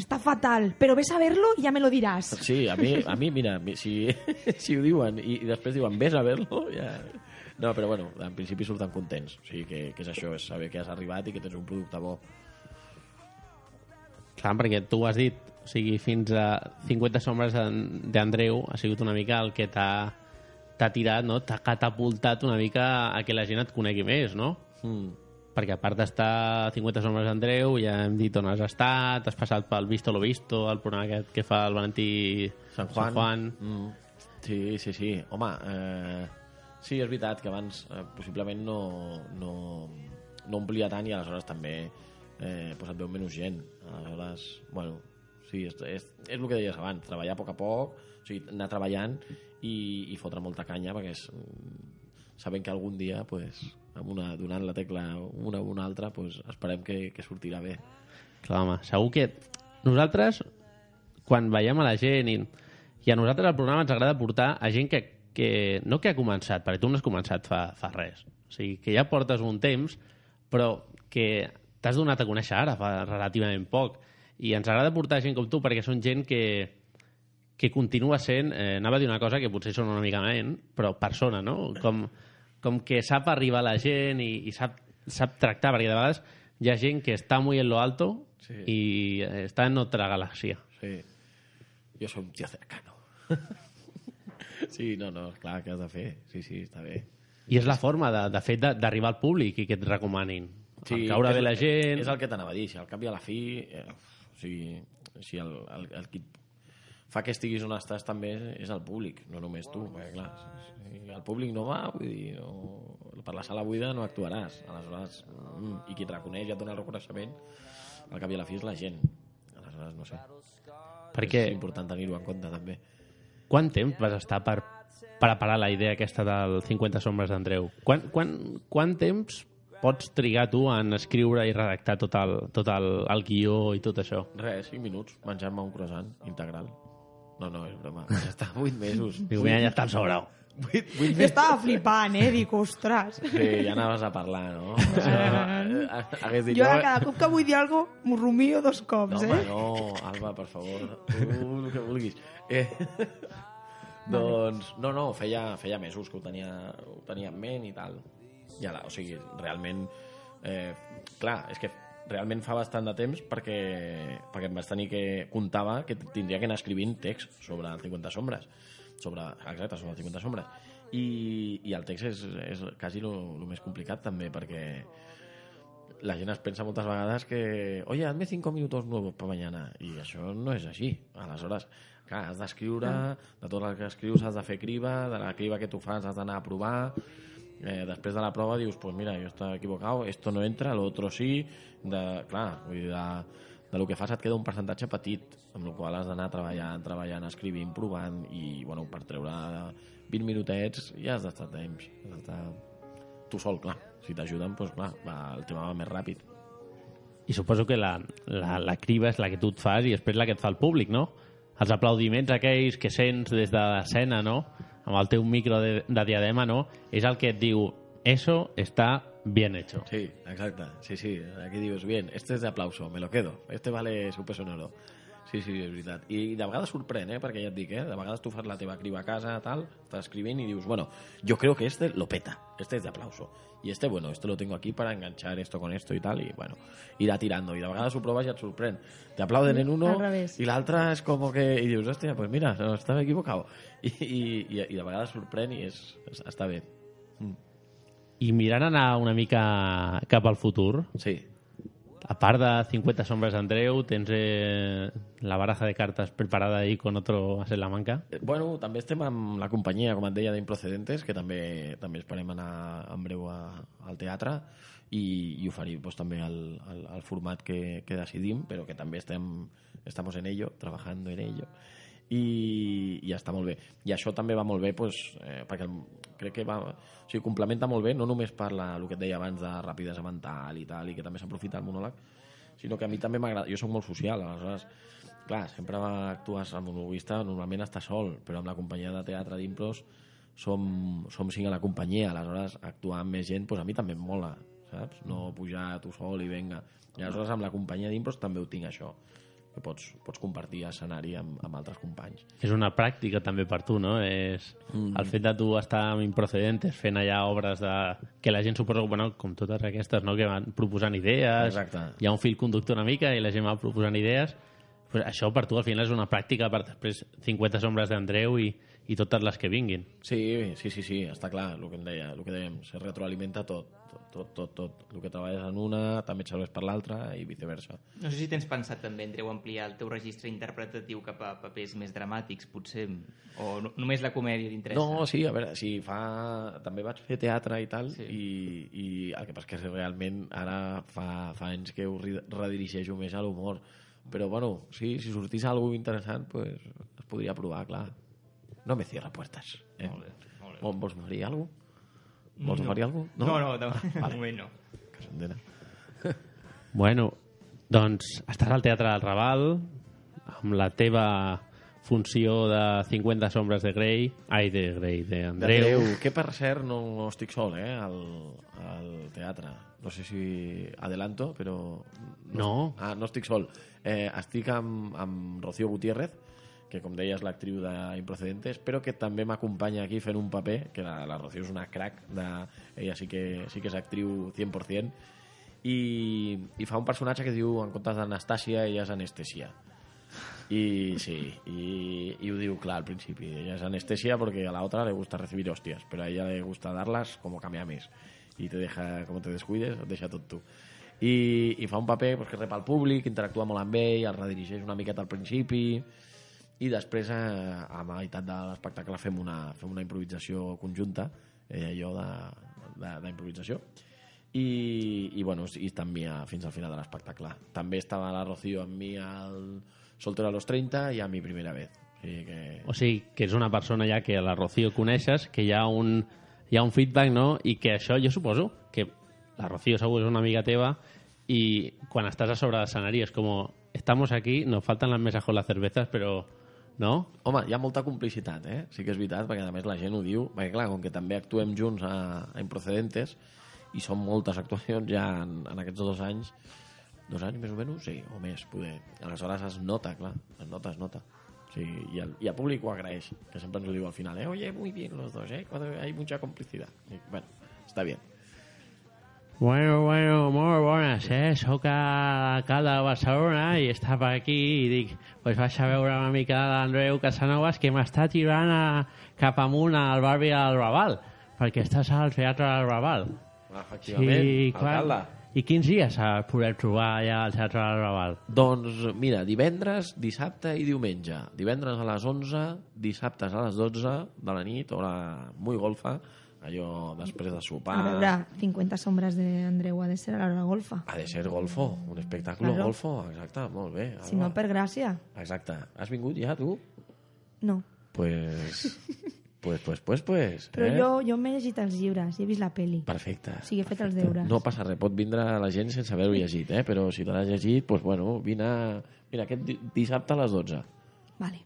està fatal, però ves a verlo i ja me lo diràs. Sí, a mi, a mi mira, mi- si, (laughs) si ho diuen i, i després diuen ves a verlo, ja... No, però bueno, en principi surten contents. O sigui, que, que és això, és saber que has arribat i que tens un producte bo. Clar, perquè tu ho has dit, o sigui, fins a 50 sombres d'Andreu ha sigut una mica el que t'ha t'ha tirat, no? t'ha catapultat una mica a que la gent et conegui més, no? Mm. Perquè a part d'estar a 50 sombres d'Andreu, ja hem dit on has estat, has passat pel Visto lo Visto, el programa aquest que fa el Valentí Sant Juan. Sant Juan. Mm. Sí, sí, sí. Home, eh, sí, és veritat que abans eh, possiblement no, no, no omplia tant i aleshores també eh, pues et veu menys gent. Aleshores, bueno, sí, és, és, és el que deies abans, treballar a poc a poc, o sigui, anar treballant i, i fotre molta canya perquè és, mm, sabent que algun dia pues, amb una, donant la tecla una o una altra pues, esperem que, que sortirà bé. Clar, home, segur que nosaltres, quan veiem a la gent i, i a nosaltres al programa ens agrada portar a gent que, que no que ha començat, perquè tu no has començat fa, fa res. O sigui, que ja portes un temps, però que t'has donat a conèixer ara, fa relativament poc. I ens agrada portar gent com tu perquè són gent que, que continua sent, eh, anava a dir una cosa que potser són una mica ment, però persona, no? Com, com que sap arribar a la gent i, i sap, sap tractar, perquè de vegades hi ha gent que està muy en lo alto Sí. i eh, està en otra galaxia. Sí. Jo soy un tío cercano. (laughs) sí, no, no, clar, què has de fer? Sí, sí, està bé. I és la forma, de, de fet, de- d'arribar al públic i que et recomanin. Sí, el caure és, bé la gent... És el que t'anava a dir, si al cap i a la fi... Eh, o sigui, si el, el, el qui fa que estiguis on estàs també és el públic, no només tu, perquè clar, si el públic no va, vull dir, no, per la sala buida no actuaràs, aleshores, mm, i qui et reconeix i et dona el reconeixement, al cap i a la fi és la gent, aleshores, no sé. Perquè- És important tenir-ho en compte, també. Quant temps vas estar per preparar la idea aquesta del 50 sombres d'Andreu? Quan, quan, quant temps pots trigar tu en escriure i redactar tot el, tot el, el guió i tot això? Res, 5 minuts, menjar-me un croissant integral. No, no, és broma. Ja està, 8 (laughs) mesos. Diu, mira, ja està ensobrau. 8, 8 Jo mesos. estava flipant, eh? Dic, ostres. Sí, ja anaves a parlar, no? (laughs) Sigui, hagués dit... Jo ara cada cop que vull dir alguna cosa m'ho rumio dos cops, No, home, eh? no, Alba, per favor, tu el que vulguis. Eh, (laughs) doncs, no, no, feia, feia mesos que ho tenia, ho tenia en ment i tal. I ara, o sigui, realment... Eh, clar, és que realment fa bastant de temps perquè, perquè em vaig tenir que... Comptava que tindria que anar escrivint text sobre el 50 sombres. Sobre, exacte, sobre el 50 sombres. I, i el text és, és quasi el més complicat també perquè la gent es pensa moltes vegades que oye, hazme cinco minutos nuevos para mañana i això no és així aleshores, clar, has d'escriure de tot el que escrius has de fer criba de la criba que tu fas has d'anar a provar eh, després de la prova dius pues mira, jo està equivocat, esto no entra lo otro sí, de, clar vull dir, de, de lo que fas et queda un percentatge petit amb el qual has d'anar treballant treballant, escrivint, provant i bueno, per treure 20 minutets ja has d'estar temps has d'estar tu sol, clar. Si t'ajuden, doncs clar, va, el tema va més ràpid. I suposo que la, la, la criba és la que tu et fas i després la que et fa el públic, no? Els aplaudiments aquells que sents des de l'escena, no? Amb el teu micro de, de diadema, no? És que et diu, eso está bien hecho. Sí, exacte. Sí, sí. Aquí dius, bien, este es de aplauso, me lo quedo. Este vale su peso en oro. Sí, sí, és veritat. I de vegades sorprèn, eh? Perquè ja et dic, eh? De vegades tu fas la teva criba a casa, tal, estàs escrivint i dius, bueno, yo creo que este lo peta, este es de aplauso. Y este, bueno, este lo tengo aquí para enganchar esto con esto y tal, y bueno, irá tirando. Y de vegades ho proves i et sorprèn. Te aplauden en uno Al revés. y la otra es como que... Y dius, hostia, pues mira, no, estaba equivocado. I, i, i, i de vegades sorprèn i és, és, està bé. Mm. I mirant anar una mica cap al futur, sí. A part de 50 sombres d'Andreu, tens eh, la baraja de cartes preparada ahí con otro a la manca. Eh, Bueno, també estem amb la companyia, com et deia, d'Improcedentes, que també també esperem anar en breu a, al teatre i, i oferir pues, també el, el, el format que, que decidim, però que també estem estamos en ello, trabajando en ello i, i està molt bé. I això també va molt bé pues, eh, perquè el, crec que va, o sigui, complementa molt bé, no només per la, el que et deia abans de rapidesa mental i tal, i que també s'aprofita el monòleg, sinó que a mi també m'agrada, jo sóc molt social, aleshores, clar, sempre actues amb monologuista, normalment està sol, però amb la companyia de teatre d'impros som, som cinc a la companyia, aleshores actuar amb més gent, doncs a mi també em mola, saps? No pujar tu sol i venga. I aleshores amb la companyia d'impros també ho tinc això, que pots, pots compartir escenari amb, amb altres companys. És una pràctica també per tu, no? És Mm. el fet de tu estar amb Improcedentes fent allà obres de... que la gent suposa, bueno, com totes aquestes, no? que van proposant idees, Exacte. hi ha un fil conductor una mica i la gent va proposant idees, pues això per tu al final és una pràctica per després 50 sombres d'Andreu i, i totes les que vinguin. Sí, sí, sí, sí, està clar, el que em deia, el que dèiem, se retroalimenta tot, tot, tot, tot, tot. El que treballes en una també et serveix per l'altra i viceversa. No sé si tens pensat també, Andreu, ampliar el teu registre interpretatiu cap a papers més dramàtics, potser, o no, només la comèdia t'interessa? No, sí, a veure, sí, fa... també vaig fer teatre i tal, sí. i, i el que passa és que realment ara fa, fa anys que ho ri- redirigeixo més a l'humor. Però, bueno, sí, si sortís alguna interessant, pues, es podria provar, clar. No me cierra puertas. Eh? Molt bé, molt bé. Vol- Vols oferir alguna cosa? Vols No. oferir alguna cosa? No, no, de, de moment no. Que s'entena. (laughs) (laughs) Bueno, doncs estàs al Teatre del Raval amb la teva funció de 50 sombres de Grey, ai, de Grey, d'Andreu. D'Andreu, que per cert no, no estic sol, eh, al, al teatre. No sé si adelanto, però... No. Ah, no estic sol. Eh, estic amb, amb Rocío Gutiérrez, que com deia és l'actriu d'Improcedentes, però que també m'acompanya aquí fent un paper, que la, la Rocío és una crack, de, ella sí que, sí que és actriu 100%, i, i fa un personatge que diu, en comptes d'Anastàcia, ella és anestesia. Y sí, y, y ho diu clar al principi. Ella es anestesia porque a la le gusta recibir hostias, pero a ella le gusta darlas como cameames. Y te deja, como te descuides, et deixa tot tu. I, i fa un paper pues, que rep al públic, interactua molt amb ell, el redirigeix una miqueta al principi i després eh, a meitat de l'espectacle fem una, fem una improvisació conjunta de- de- d'improvisació. I, i, bueno, i està amb mi a, fins al final de l'espectacle. També estava la Rocío amb mi al Soltero a los 30 i a mi primera vez. O sigui que O sigui, que és una persona ja que la Rocío coneixes, que hi ha un, hi ha un feedback, no? I que això jo suposo que la Rocío segur és una amiga teva i quan estàs a sobre l'escenari és com estamos aquí, nos faltan las mesas con las cervezas, però no? Home, hi ha molta complicitat, eh? Sí que és veritat, perquè a més la gent ho diu, perquè clar, com que també actuem junts a, a Improcedentes, i són moltes actuacions ja en, en aquests dos anys, dos anys més o menys, sí, o més, poder. Aleshores es nota, clar, es nota, es nota. Sí, i, el, i el públic ho agraeix, que sempre ens ho diu al final, eh? Oye, muy bien los dos, eh? Hay mucha complicidad. I, bueno, està bien. Bueno, bueno, molt bones, eh? Soc a l'alcalde de Barcelona i estava aquí i dic, pues vaig a veure una mica l'Andreu Casanovas que m'està tirant a, cap amunt al barri del Raval, perquè estàs al Teatre del Raval. Efectivament, alcalde. I quins dies a poder trobar allà al Teatre del Raval? Doncs mira, divendres, dissabte i diumenge. Divendres a les 11, dissabtes a les 12 de la nit, hora muy golfa, allò després de sopar. A veure, 50 sombres d'Andreu ha de ser a l'hora golfa. Ha de ser golfo, un espectacle Claro. golfo, exacte, molt bé. Si no, per gràcia. Exacte. Has vingut ja, tu? No. Pues... (laughs) pues, pues, pues, pues. Però eh? jo, jo m'he llegit els llibres i he vist la peli. Perfecte. O sigui, he fet els deures. No passa res, pot vindre la gent sense haver-ho llegit, eh? però si te l'has llegit, doncs, bueno, vine... Mira, aquest di- dissabte a les 12. Vale.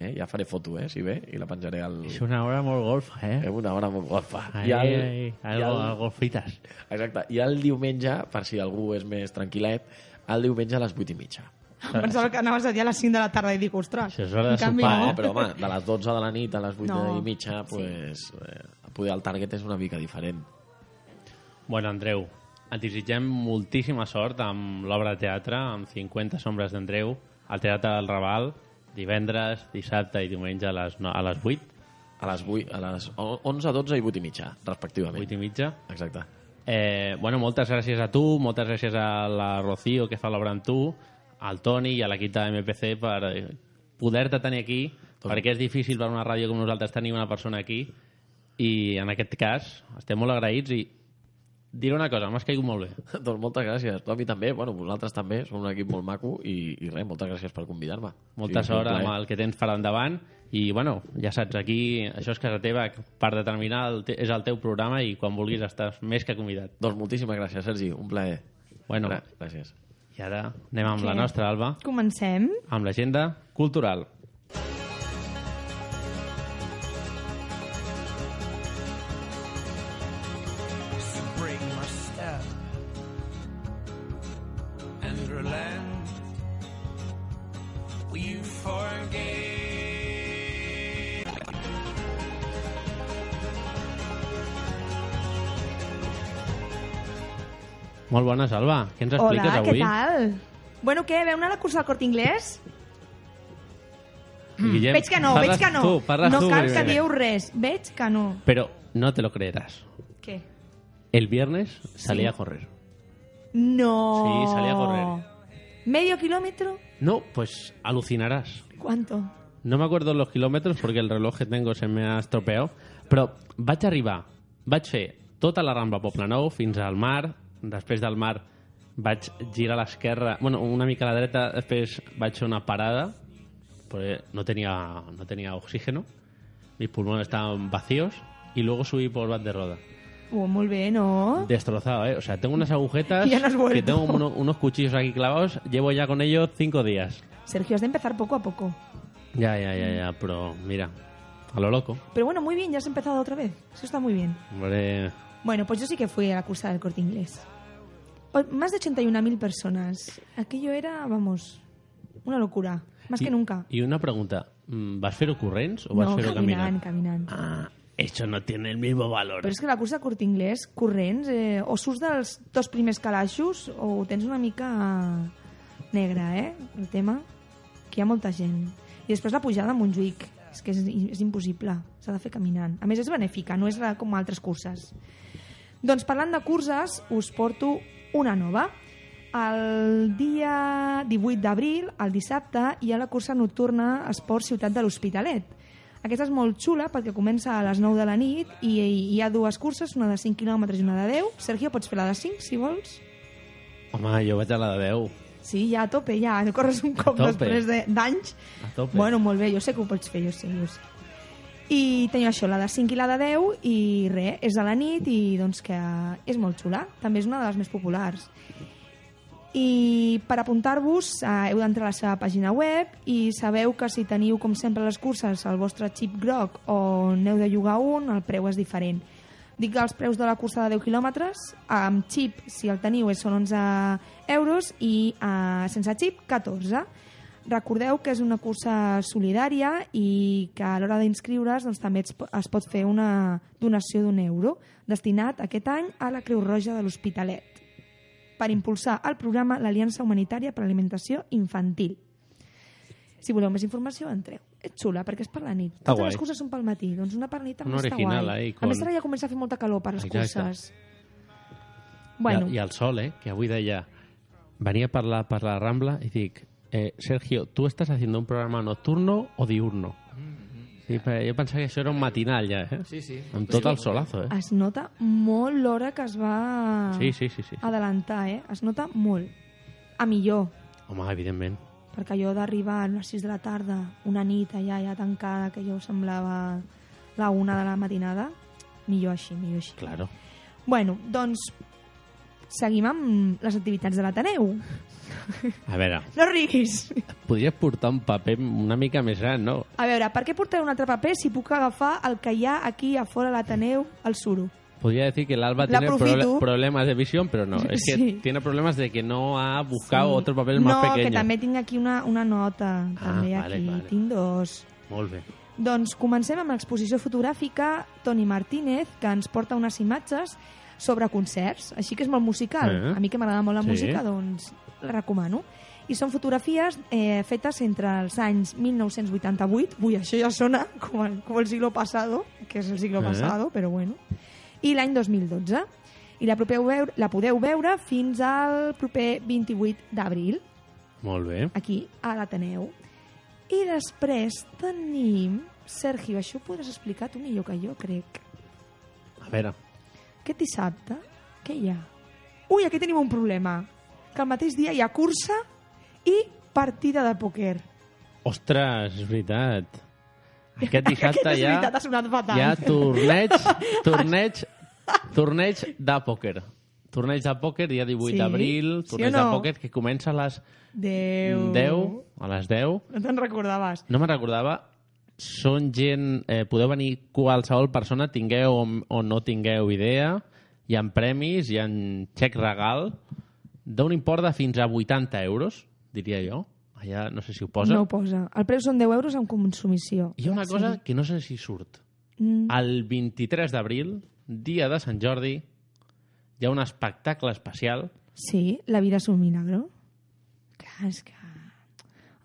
Eh? Ja faré foto, eh, si ve, i la penjaré al... És una hora molt golfa, eh? És una hora molt golfa. Ai, ai, algo, algo frites. Exacte. I el diumenge, per si algú és més tranquil·let, el diumenge a les 8 i mitja. Pensava que anaves a dir a les 5 de la tarda i dic, ostres, Això és hora de en canvi Ah, no. eh? però home, de les 12 de la nit a les 8 No. i mitja, pues, eh, poder el target és una mica diferent. Bueno, Andreu, et desitgem moltíssima sort amb l'obra de teatre, amb 50 sombres d'Andreu, al Teatre del Raval, divendres, dissabte i diumenge a les, no, a les 8. A les, 8, a les 11, 12 i 8 i mitja, respectivament. 8 i mitja. Exacte. Eh, bueno, moltes gràcies a tu, moltes gràcies a la Rocío que fa l'obra amb tu, al Toni i a l'equip de MPC per eh, poder-te tenir aquí, perquè és difícil per una ràdio com nosaltres tenir una persona aquí i en aquest cas estem molt agraïts i diré una cosa, m'has caigut molt bé. (laughs) doncs moltes gràcies. Tu a mi també, bueno, vosaltres també, som un equip molt maco i, i res, moltes gràcies per convidar-me. Molta Sí, sort amb el que tens per endavant i, bueno, ja saps, aquí això és casa teva, per determinar el te és el teu programa i quan vulguis estàs més que convidat. Doncs moltíssimes gràcies, Sergi, un plaer. Bueno, gràcies. i ara anem amb la Què? nostra, Alba, Comencem. amb l'agenda cultural. Molt bona, Salva. Què ens expliques Hola, avui? què tal? Bueno, què, veu anar a la cursa del Corte Inglés? Guillem, veig que no, veig que no. Tu, no tu cal que dieu res, veig que no. Pero no te lo creerás. Què? El viernes salí Sí. a correr. No. Sí, salí a correr. ¿Medio kilómetro? No, pues alucinarás. ¿Cuánto? No me acuerdo los kilómetros porque el reloj que tengo se me ha estropeado, però vaig arribar, vaig fer tota la Rambla Poblenou fins al mar, després del mar vaig girar a l'esquerra, bueno, una mica a la dreta, després vaig fer una parada, porque no tenía, no tenía oxígeno, mis pulmones estaban vacíos, y luego subí por Bat de Roda. Oh, molt bé, no? Destrozado, ¿eh? O sea, tengo unas agujetas (laughs) Ya no que tengo uno- unos cuchillos aquí clavados, llevo ya con ellos cinco días. Sergio, has de empezar poco a poco. Ya, ya, ya, ya, pero mira, a lo loco. Pero bueno, muy bien, ya has empezado otra vez. Eso está muy bien. Hombre, Bueno, pues yo sí que fui a la cursa del corte inglés. Más de 81.000 personas. Aquello era, vamos, una locura. Más I- que nunca. Y una pregunta, mm, ¿vas fer-ho corrents o vas No, fer-ho caminant, caminant? caminant. Ah, eso no tiene el mismo valor. Però és que la cursa del corte inglés, corrents, eh, o surts dels dos primers calaixos o ho tens una mica negre, eh, el tema. Que hi ha molta gent. I després la pujada a Montjuïc. És que és, és impossible. S'ha de fer caminant. A més, és benèfica, no és la- com altres curses. Doncs parlant de curses, us porto una nova. El dia 18 d'abril, el dissabte, hi ha la cursa nocturna Esport Ciutat de l'Hospitalet. Aquesta és molt xula perquè comença a les 9 de la nit i hi ha dues curses, una de 5 km i una de 10. Sergio, pots fer la de 5, si vols? Home, jo vaig a la de 10. Sí, ja a tope, ja. Corres un cop després de- d'anys. Tope. Bueno, molt bé, jo sé que ho pots fer, jo sé, jo sé. I teniu això, la de 5 i la de 10, i res, és a la nit i doncs que és molt xula. També és una de les més populars. I per apuntar-vos eh, heu d'entrar a la seva pàgina web i sabeu que si teniu, com sempre, les curses al vostre xip groc o n'heu de llogar un, el preu és diferent. Dic els preus de la cursa de 10 quilòmetres, amb xip, si el teniu, són 11 euros i eh, sense xip, 14. Recordeu que és una cursa solidària i que a l'hora d'inscriure's doncs, també es, po- es pot fer una donació d'un euro destinat aquest any a la Creu Roja de l'Hospitalet per impulsar el programa l'Aliança Humanitària per l'Alimentació Infantil. Si voleu més informació, entreu. És xula, perquè és per la nit. Totes les curses són pel matí, doncs una per nit també està original, guai. eh, i A més, ara ja comença a fer molta calor per les Exacte. curses. Bueno, I, I el sol, eh? Que avui deia... Venia per la, per la Rambla i dic, eh, Sergio, ¿tú estás haciendo un programa nocturno o diurno? Sí, però jo pensava que això era un matinal ja, eh? Sí, sí. Amb tot el solazo, eh? es nota molt l'hora que es va Sí, sí, sí, sí. adelantar, eh? Es nota molt. A millor, Home, evidentment. perquè allò d'arribar a les 6 de la tarda, una nit allà ja tancada, que jo semblava la una de la matinada, millor així, millor així. Claro. Bueno, doncs seguim amb les activitats de l'Ateneu. A veure, No riguis! podries portar un paper una mica més gran, no? A veure, per què portaré un altre paper si puc agafar el que hi ha aquí a fora a l'Ateneu al suro? Podría decir que el Alba La tiene aprofito. proble- problemas de visión, pero no. Es que Sí. tiene problemas de que no ha buscado Sí. otro papel no, que pequeño. també tinc aquí una, una nota. també vale, aquí. vale. Tinc dos. Molt bé. Doncs comencem amb l'exposició fotogràfica Toni Martínez, que ens porta unes imatges sobre concerts, així que és molt musical. Eh. A mi que m'agrada molt la Sí. música, doncs la recomano. I són fotografies eh, fetes entre els anys 1988, ui, això ja sona com el, com el siglo pasado, que és el siglo Eh. pasado, però bueno, i l'any 2012. I la, podeu veure, la podeu veure fins al proper 28 d'abril Molt bé. aquí a l'Ateneu. I després tenim... Sergio, això ho podràs explicar tu millor que jo, crec. A veure, Aquest dissabte, què hi ha? Ui, aquí tenim un problema. Que el mateix dia hi ha cursa i partida de pòquer. ostres, és veritat. (laughs) Aquest dissabte Aquest és ja, veritat, ha sonat fatal. hi ha torneig, (laughs) torneig, torneig de pòquer. Torneig de pòquer, dia 18 Sí? d'abril, Sí torneig o no? de pòquer que comença a les Déu. 10, a les 10. No te'n recordaves. No me'n recordava. Són gent... Eh, podeu venir qualsevol persona, tingueu o, o no tingueu idea. Hi ha premis, hi ha xec regal d'un import de fins a 80 euros, diria jo. Allà no sé si ho posa. No ho posa. El preu són 10 euros amb consumició. Hi ha una cosa que no sé si surt. Mm. El 23 d'abril, dia de Sant Jordi, hi ha un espectacle especial Sí, la vida és un milagro. Clar, és que...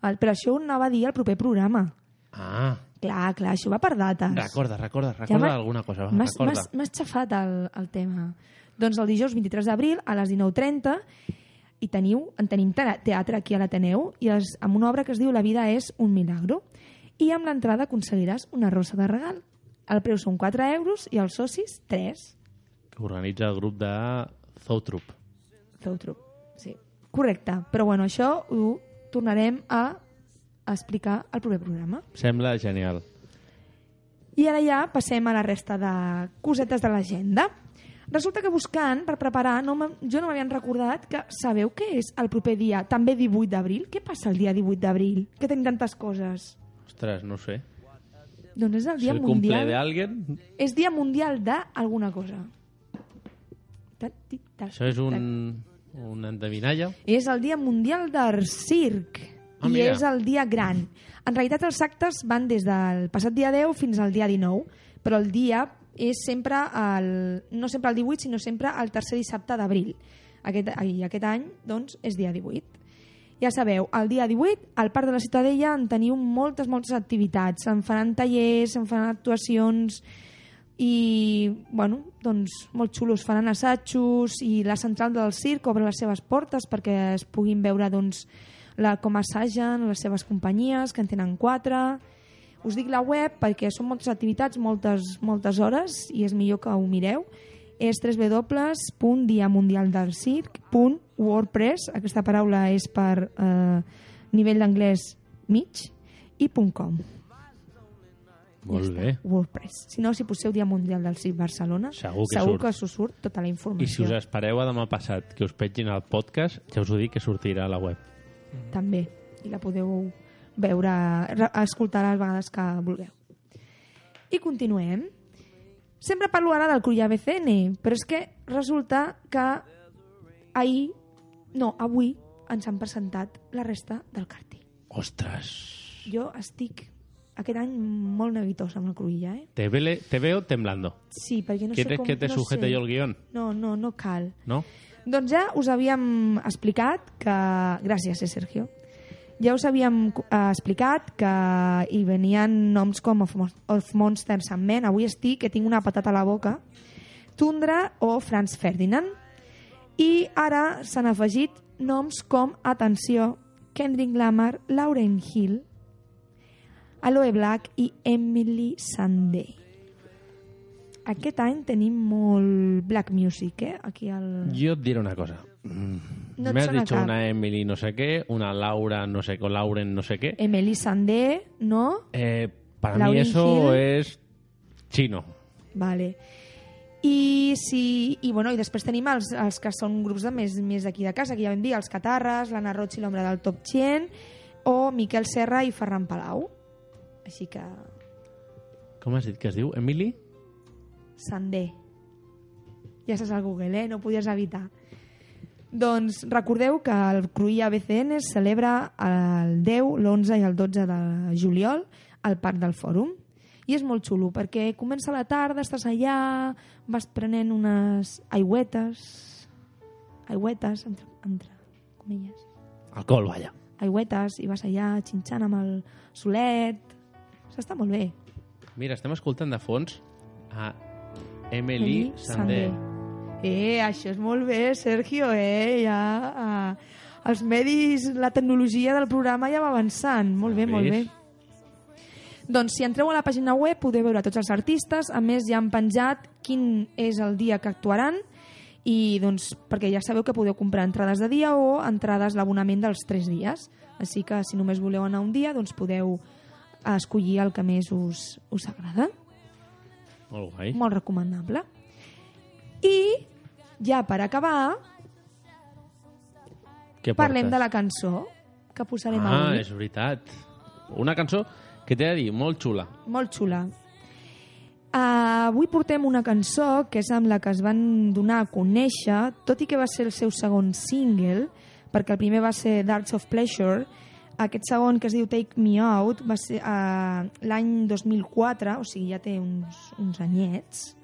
El, però això ho anava a dir al proper programa. Ah, Clar, clar, això va per dates. recorda, recorda, Ja recorda m'ha- alguna cosa, m'has xafat el, el tema. Doncs el dijous 23 d'abril a les 19.30 i teniu, en tenim te- teatre aquí a l'Ateneu i és amb una obra que es diu La vida és un milagro i amb l'entrada aconseguiràs una rosa de regal. El preu són 4 euros i els socis 3. Que organitza el grup de Zoutrup. Zoutrup, sí. Correcte, però bueno, això ho tornarem a explicar al proper programa. Sembla genial. I ara ja passem a la resta de cosetes de l'agenda. Resulta que buscant per preparar, no jo no m'havien recordat que sabeu què és el proper dia, també 18 d'abril? Què passa el dia 18 d'abril? Que tenim tantes coses. Ostres, no sé. Doncs és el dia el mundial... de alguien, És dia mundial d'alguna cosa. Ta, ti, ta, això és ta. un, un endevinalla. És el dia mundial del circ. Ah, I mira. és el dia gran. En realitat els actes van des del passat dia 10 fins al dia 19, però el dia és sempre el, no sempre el 18, sinó sempre el tercer dissabte d'abril. Aquest, i aquest any, doncs, és dia 18. Ja sabeu, el dia 18, al Parc de la Ciutadella en teniu moltes, moltes activitats. Se'n faran tallers, se'n faran actuacions i, bueno, doncs, molt xulos. Faran assajos i la central del circ obre les seves portes perquè es puguin veure, doncs, la, com assagen les seves companyies, que en tenen quatre. Us dic la web perquè són moltes activitats, moltes, moltes hores, i és millor que ho mireu. És www.diamundialdelcirc.wordpress, aquesta paraula és per eh, nivell d'anglès mig, i .com. Molt bé. WordPress. Si no, si poseu Dia Mundial del Circ Barcelona, Segur que segur surt. que us surt tota la I si informació. us espereu a demà passat que us petgin el podcast, ja us ho dic que sortirà a la web. també i la podeu veure, re- escoltar les vegades que vulgueu. I continuem. Sempre parlo ara del Cruïlla BCN, però és que resulta que ahir, no, avui, ens han presentat la resta del càrting. Ostres. Jo estic aquest any molt neguitosa amb el Cruïlla, eh? Te, vele, te veo temblando. Sí, perquè no ¿Quieres sé com... que te no sujete sé. yo el guión? No, no, no cal. ¿No? Doncs ja us havíem explicat que... Gràcies, eh, Sergio. Ja us havíem eh, explicat que hi venien noms com of, of Monsters and Men. Avui estic que tinc una patata a la boca. Tundra o Franz Ferdinand. I ara s'han afegit noms com, atenció, Kendrick Lamar, Lauren Hill, Aloe Black i Emily Sandé. Aquest any tenim molt black music, eh? Aquí al... Yo te diré una cosa. Mm, No Me has dicho cap. una Emily no sé qué, una Laura no sé qué, Lauren no sé qué. Emily Sandé, no? Eh, para mí Lauryn eso Hill. es chino. Vale. I, si, i, bueno, i després tenim els, els que són grups de més, més d'aquí de casa, que ja vam dir, els Catarres, l'Anna Roig i l'Ombra del Top 100, o Miquel Serra i Ferran Palau. Així que, Com has dit que es diu? Emily? Sandé. Ja saps al Google, eh? No ho podies evitar. Doncs recordeu que el Cruïlla BCN es celebra el 10, l'11 i el 12 de juliol al Parc del Fòrum. I és molt xulo, perquè comença la tarda, estàs allà, vas prenent unes aigüetes, aigüetes, entre, entre comilles, Alcohol, vaya. aigüetes, i vas allà xinxant amb el solet. S'està molt bé. Mira, estem escoltant de fons a Emily Sandé. Eh, això és molt bé, Sergio, eh? Ja, eh, els medis, la tecnologia del programa ja va avançant. Molt bé, molt bé. Doncs si entreu a la pàgina web podeu veure tots els artistes, a més ja han penjat quin és el dia que actuaran i doncs perquè ja sabeu que podeu comprar entrades de dia o entrades l'abonament dels 3 dies. Així que si només voleu anar un dia, doncs podeu escollir el que més us, us agrada. Molt guai. Molt recomanable. I ja per acabar, Què parlem portes? de la cançó que posarem Ah, avui. és veritat. Una cançó que t'he de dir, molt xula. Molt xula. Uh, avui portem una cançó que és amb la que es van donar a conèixer, tot i que va ser el seu segon single, perquè el primer va ser Darts of Pleasure, aquest segon que es diu Take Me Out va ser uh, l'any 2004, o sigui, ja té uns, uns anyets.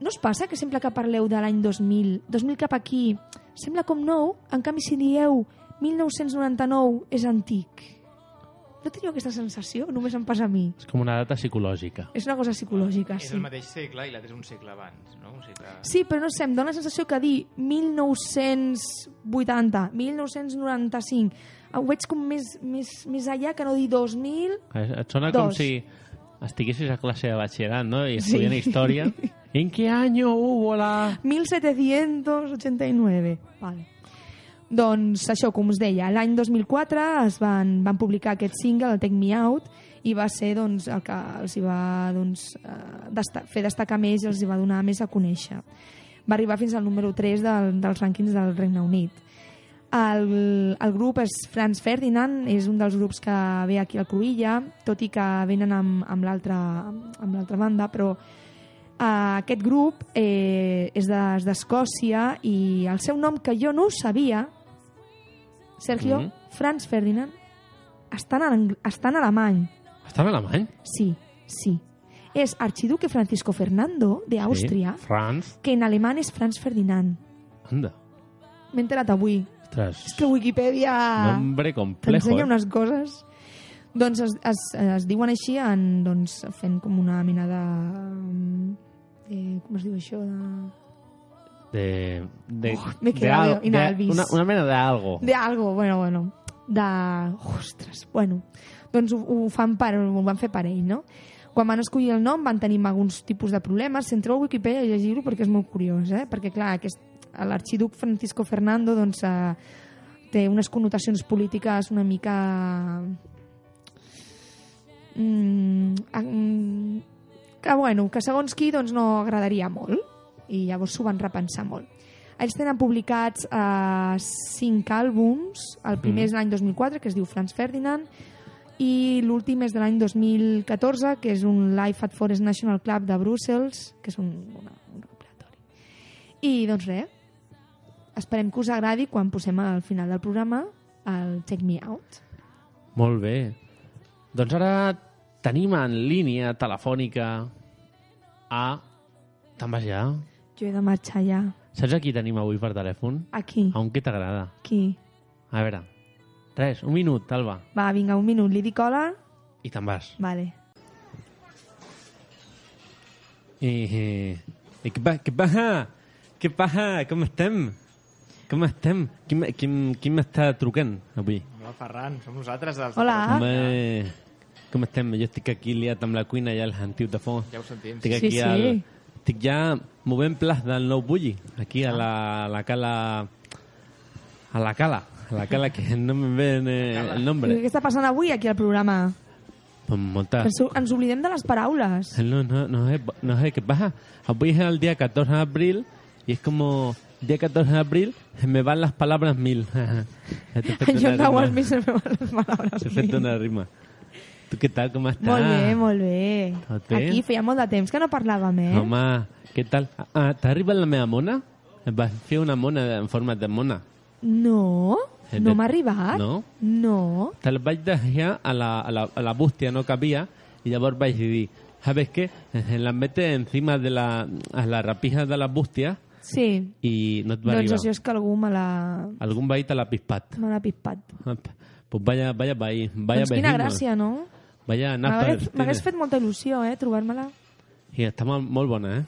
No us passa que sempre que parleu de l'any 2000, 2000 cap aquí, sembla com nou? En canvi, si dieu 1999 és antic. No teniu aquesta sensació? Només em passa a mi. És com una data psicològica. És una cosa psicològica, És sí. el mateix segle i l'altre és un segle abans, no? Un segle... Sí, però no sé, em dóna la sensació que dir 1980, 1995, ho veig com més, més, més allà que no dir 2000... Et sona com si estiguessis a clase de batxillerat, no? I Sí. estudiant història. (laughs) ¿En qué año hubo la...? 1789. Vale. Doncs això, com us deia, l'any 2004 es van, van publicar aquest single, el Take Me Out, i va ser doncs, el que els hi va doncs, eh, desta fer destacar més i els hi va donar més a conèixer. Va arribar fins al número 3 del, dels rànquings del Regne Unit. El, el grup és Franz Ferdinand, és un dels grups que ve aquí al Cruïlla, tot i que venen amb, amb l'altra amb l'altra banda, però Uh, aquest grup eh, és de- és d'Escòcia de, i el seu nom, que jo no ho sabia, Sergio, Mhm. Franz Ferdinand, està en, està en alemany. Està en alemany? Sí, sí. És archiduque Francisco Fernando de Àustria, Sí. Franz. que en alemany és Franz Ferdinand. Anda. M'he enterat avui. Ostres. És que Wikipedia Nombre complejo, ensenya eh? unes coses. Doncs es, es, es diuen així en, doncs, fent com una mena de... de com es diu això? De... De... de he de quedado al- de-. Una, una mena de algo. De algo, bueno, bueno. De... Ostres, bueno. Doncs ho, ho, fan per, ho van fer per ell, no? Quan van escollir el nom van tenir alguns tipus de problemes. Si entreu a Wikipedia a llegir-ho perquè és molt curiós, eh? Perquè, clar, aquest, l'arxiduc Francisco Fernando doncs, eh, té unes connotacions polítiques una mica... Mm, que, bueno, que segons qui doncs, no agradaria molt i llavors s'ho van repensar molt. Ells tenen publicats eh, cinc àlbums. El primer Mhm. és l'any 2004, que es diu Franz Ferdinand, i l'últim és de l'any 2014, que és un Live at Forest National Club de Brussels, que és un, una, un recopilatori. I, doncs res, esperem que us agradi quan posem al final del programa el Take Me Out. Molt bé. Doncs ara tenim en línia telefònica a... Te'n vas ja? Jo he de marxar ja. Saps a qui tenim avui per telèfon? Aquí. A un que t'agrada. Qui? A veure, res, un minut, Alba, Va, vinga, un minut. Li dic hola? i te'n vas. Vale. I, i, i què, pa, què passa? Què passa? Com estem? Com estem? Qui, qui, qui m'està trucant avui? Hola, Ferran, som nosaltres dels... Hola. Home, com estem? Jo estic aquí liat amb la cuina i els antius de fons. Ja ho sentim. Estic Sí, aquí sí. al... Estic ja movent plats del nou bulli, aquí a la, a la cala... A la cala, a la cala que no me ven eh, el nombre. Què està passant avui aquí al programa? Pues molta... Ens, ens oblidem de les paraules. No, no, no sé, no sé qué pasa. Hoy es el día 14 de abril y es como día 14 de abril se me van las palabras mil. Una no rima. has vist les meves paraules. T'he fet una rima. Tu què tal, com estàs? Molt bé, molt bé. Tot bé? Aquí feia molt de temps que no parlàvem, eh? Home, què tal? Ah, t'ha arribat la meva mona? Em vas fer una mona en forma de mona. No, Eh, no de- m'ha arribat. No? No. Te la vaig deixar a la, a la, a la bústia, no cabia, i llavors vaig dir, ¿sabes qué? La mete encima de la, a la rapija de la bústia Sí. i no et va doncs arribar. això és que algú me l'ha Algun veí te l'ha pispat. me l'ha pispat. Pues vaya, vaya veí, vaya doncs quina vecino. gràcia, no? Vaya. M'hagués m'hagués fet molta il·lusió, eh, trobar-me-la. I està molt, molt bona, eh?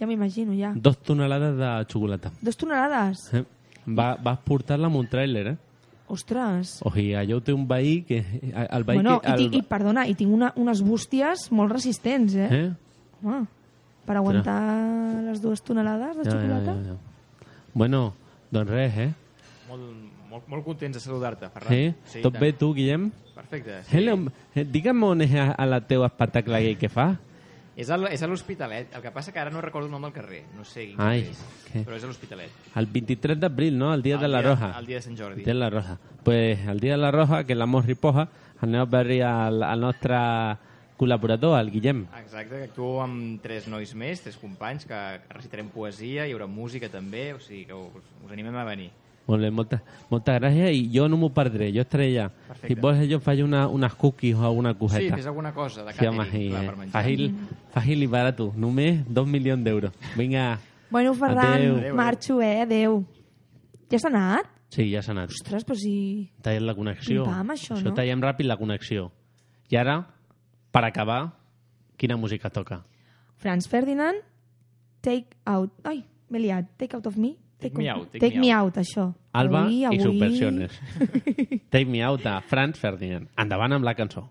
Ja m'imagino, ja. Dos tonelades de xocolata. Dos tonelades. Eh? Va, vas portar-la amb un tràiler, eh? Ostres. O sigui, allò té un veí que... El veí Bueno, que, i, tinc, i perdona, i tinc una, unes bústies molt resistents, eh? Eh? Home, per aguantar les dues tonelades de Ja, ja, xocolata. ja, ja. Bueno, doncs res, eh? Molt, molt, contents de saludar-te, Ferran. Sí? Tot tant. bé, tu, Guillem? Perfecte. Sí. Hello, eh, digue'm on és a, a la teva espectacle gay que fa. És a, l- és a l'Hospitalet. El que passa que ara no recordo el nom del carrer. No sé quin Ai, és. què? Però és a l'Hospitalet. El 23 d'abril, no? El dia El de la dia- Roja. el dia de Sant Jordi. El dia de la Roja. Pues el dia de la Roja, que la mos ripoja, anem a veure al, al nostre col·laborador, el Guillem. Exacte, que actuo amb tres nois més, tres companys, que recitarem poesia, hi haurà música també, o sigui que us, us animem a venir. Molt bé, moltes, moltes gràcies i jo no m'ho perdré, jo estaré allà. Perfecte. Si vols jo faig una, unes cookies o alguna Sí, coseta. fes alguna cosa de Sí, home, catering, sí, clar, eh? per menjar. Fàcil, fàcil i barat, només dos milions d'euros. Vinga, Bueno, Ferran, Adéu. Adéu. marxo, eh? Adéu. Ja s'ha anat? sí, ja s'ha anat. Ostres, però si... Tallat la connexió. Pim-pam, això, això no? tallem ràpid la connexió. I ara, per acabar, quina música toca? Franz Ferdinand, Take Out... Ai, m'he liat. Take Out of Me? Take Me Out, Take Take, Me me Out. out. això. Alba avui, i avui... sus versiones. (laughs) Take Me Out a Franz Ferdinand. Endavant amb la cançó.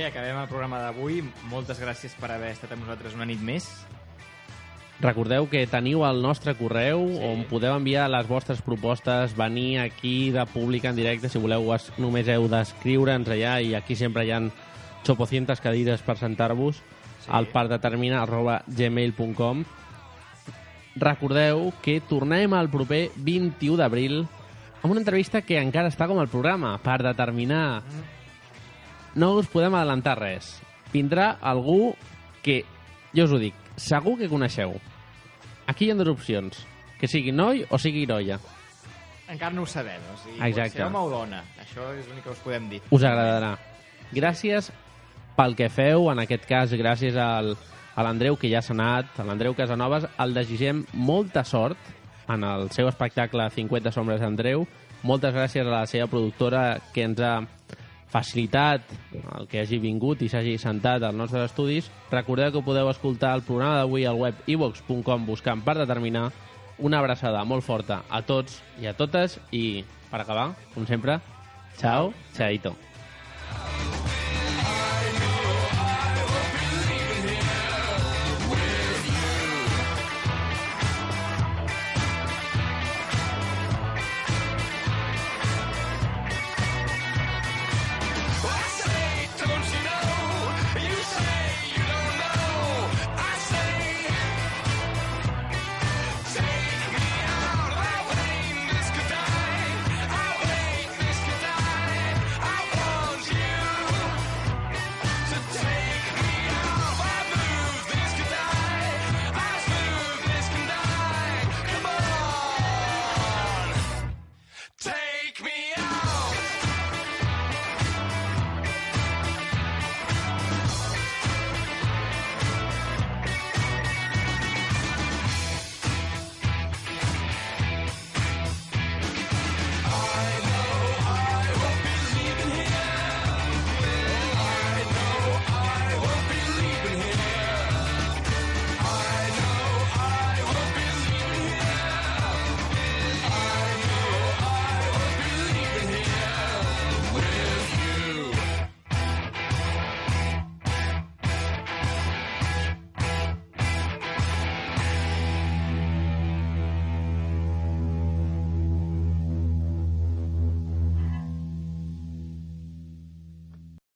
Bé, acabem el programa d'avui. Moltes gràcies per haver estat amb nosaltres una nit més. Recordeu que teniu el nostre correu sí. on podeu enviar les vostres propostes, venir aquí de públic en directe, si voleu només heu d'escriure'ns allà i aquí sempre hi ha xopocientes cadires per sentar-vos sí. al parcdetermina arroba gmail.com Recordeu que tornem el proper 21 d'abril amb una entrevista que encara està com el programa per determinar no us podem adelantar res. Vindrà algú que, jo us ho dic, segur que coneixeu. Aquí hi ha dues opcions, que sigui noi o sigui noia. Encara no ho sabem. O sigui, Exacte. Ser home o dona. Això és l'únic que us podem dir. Us agradarà. Gràcies pel que feu, en aquest cas gràcies al, a l'Andreu, que ja s'ha anat, a l'Andreu Casanovas, el desitgem molta sort en el seu espectacle 50 sombres d'Andreu. Moltes gràcies a la seva productora que ens ha facilitat el que hagi vingut i s'hagi sentat als nostres estudis. Recordeu que podeu escoltar el programa d'avui al web ivox.com buscant per determinar una abraçada molt forta a tots i a totes i, per acabar, com sempre, ciao, chaito.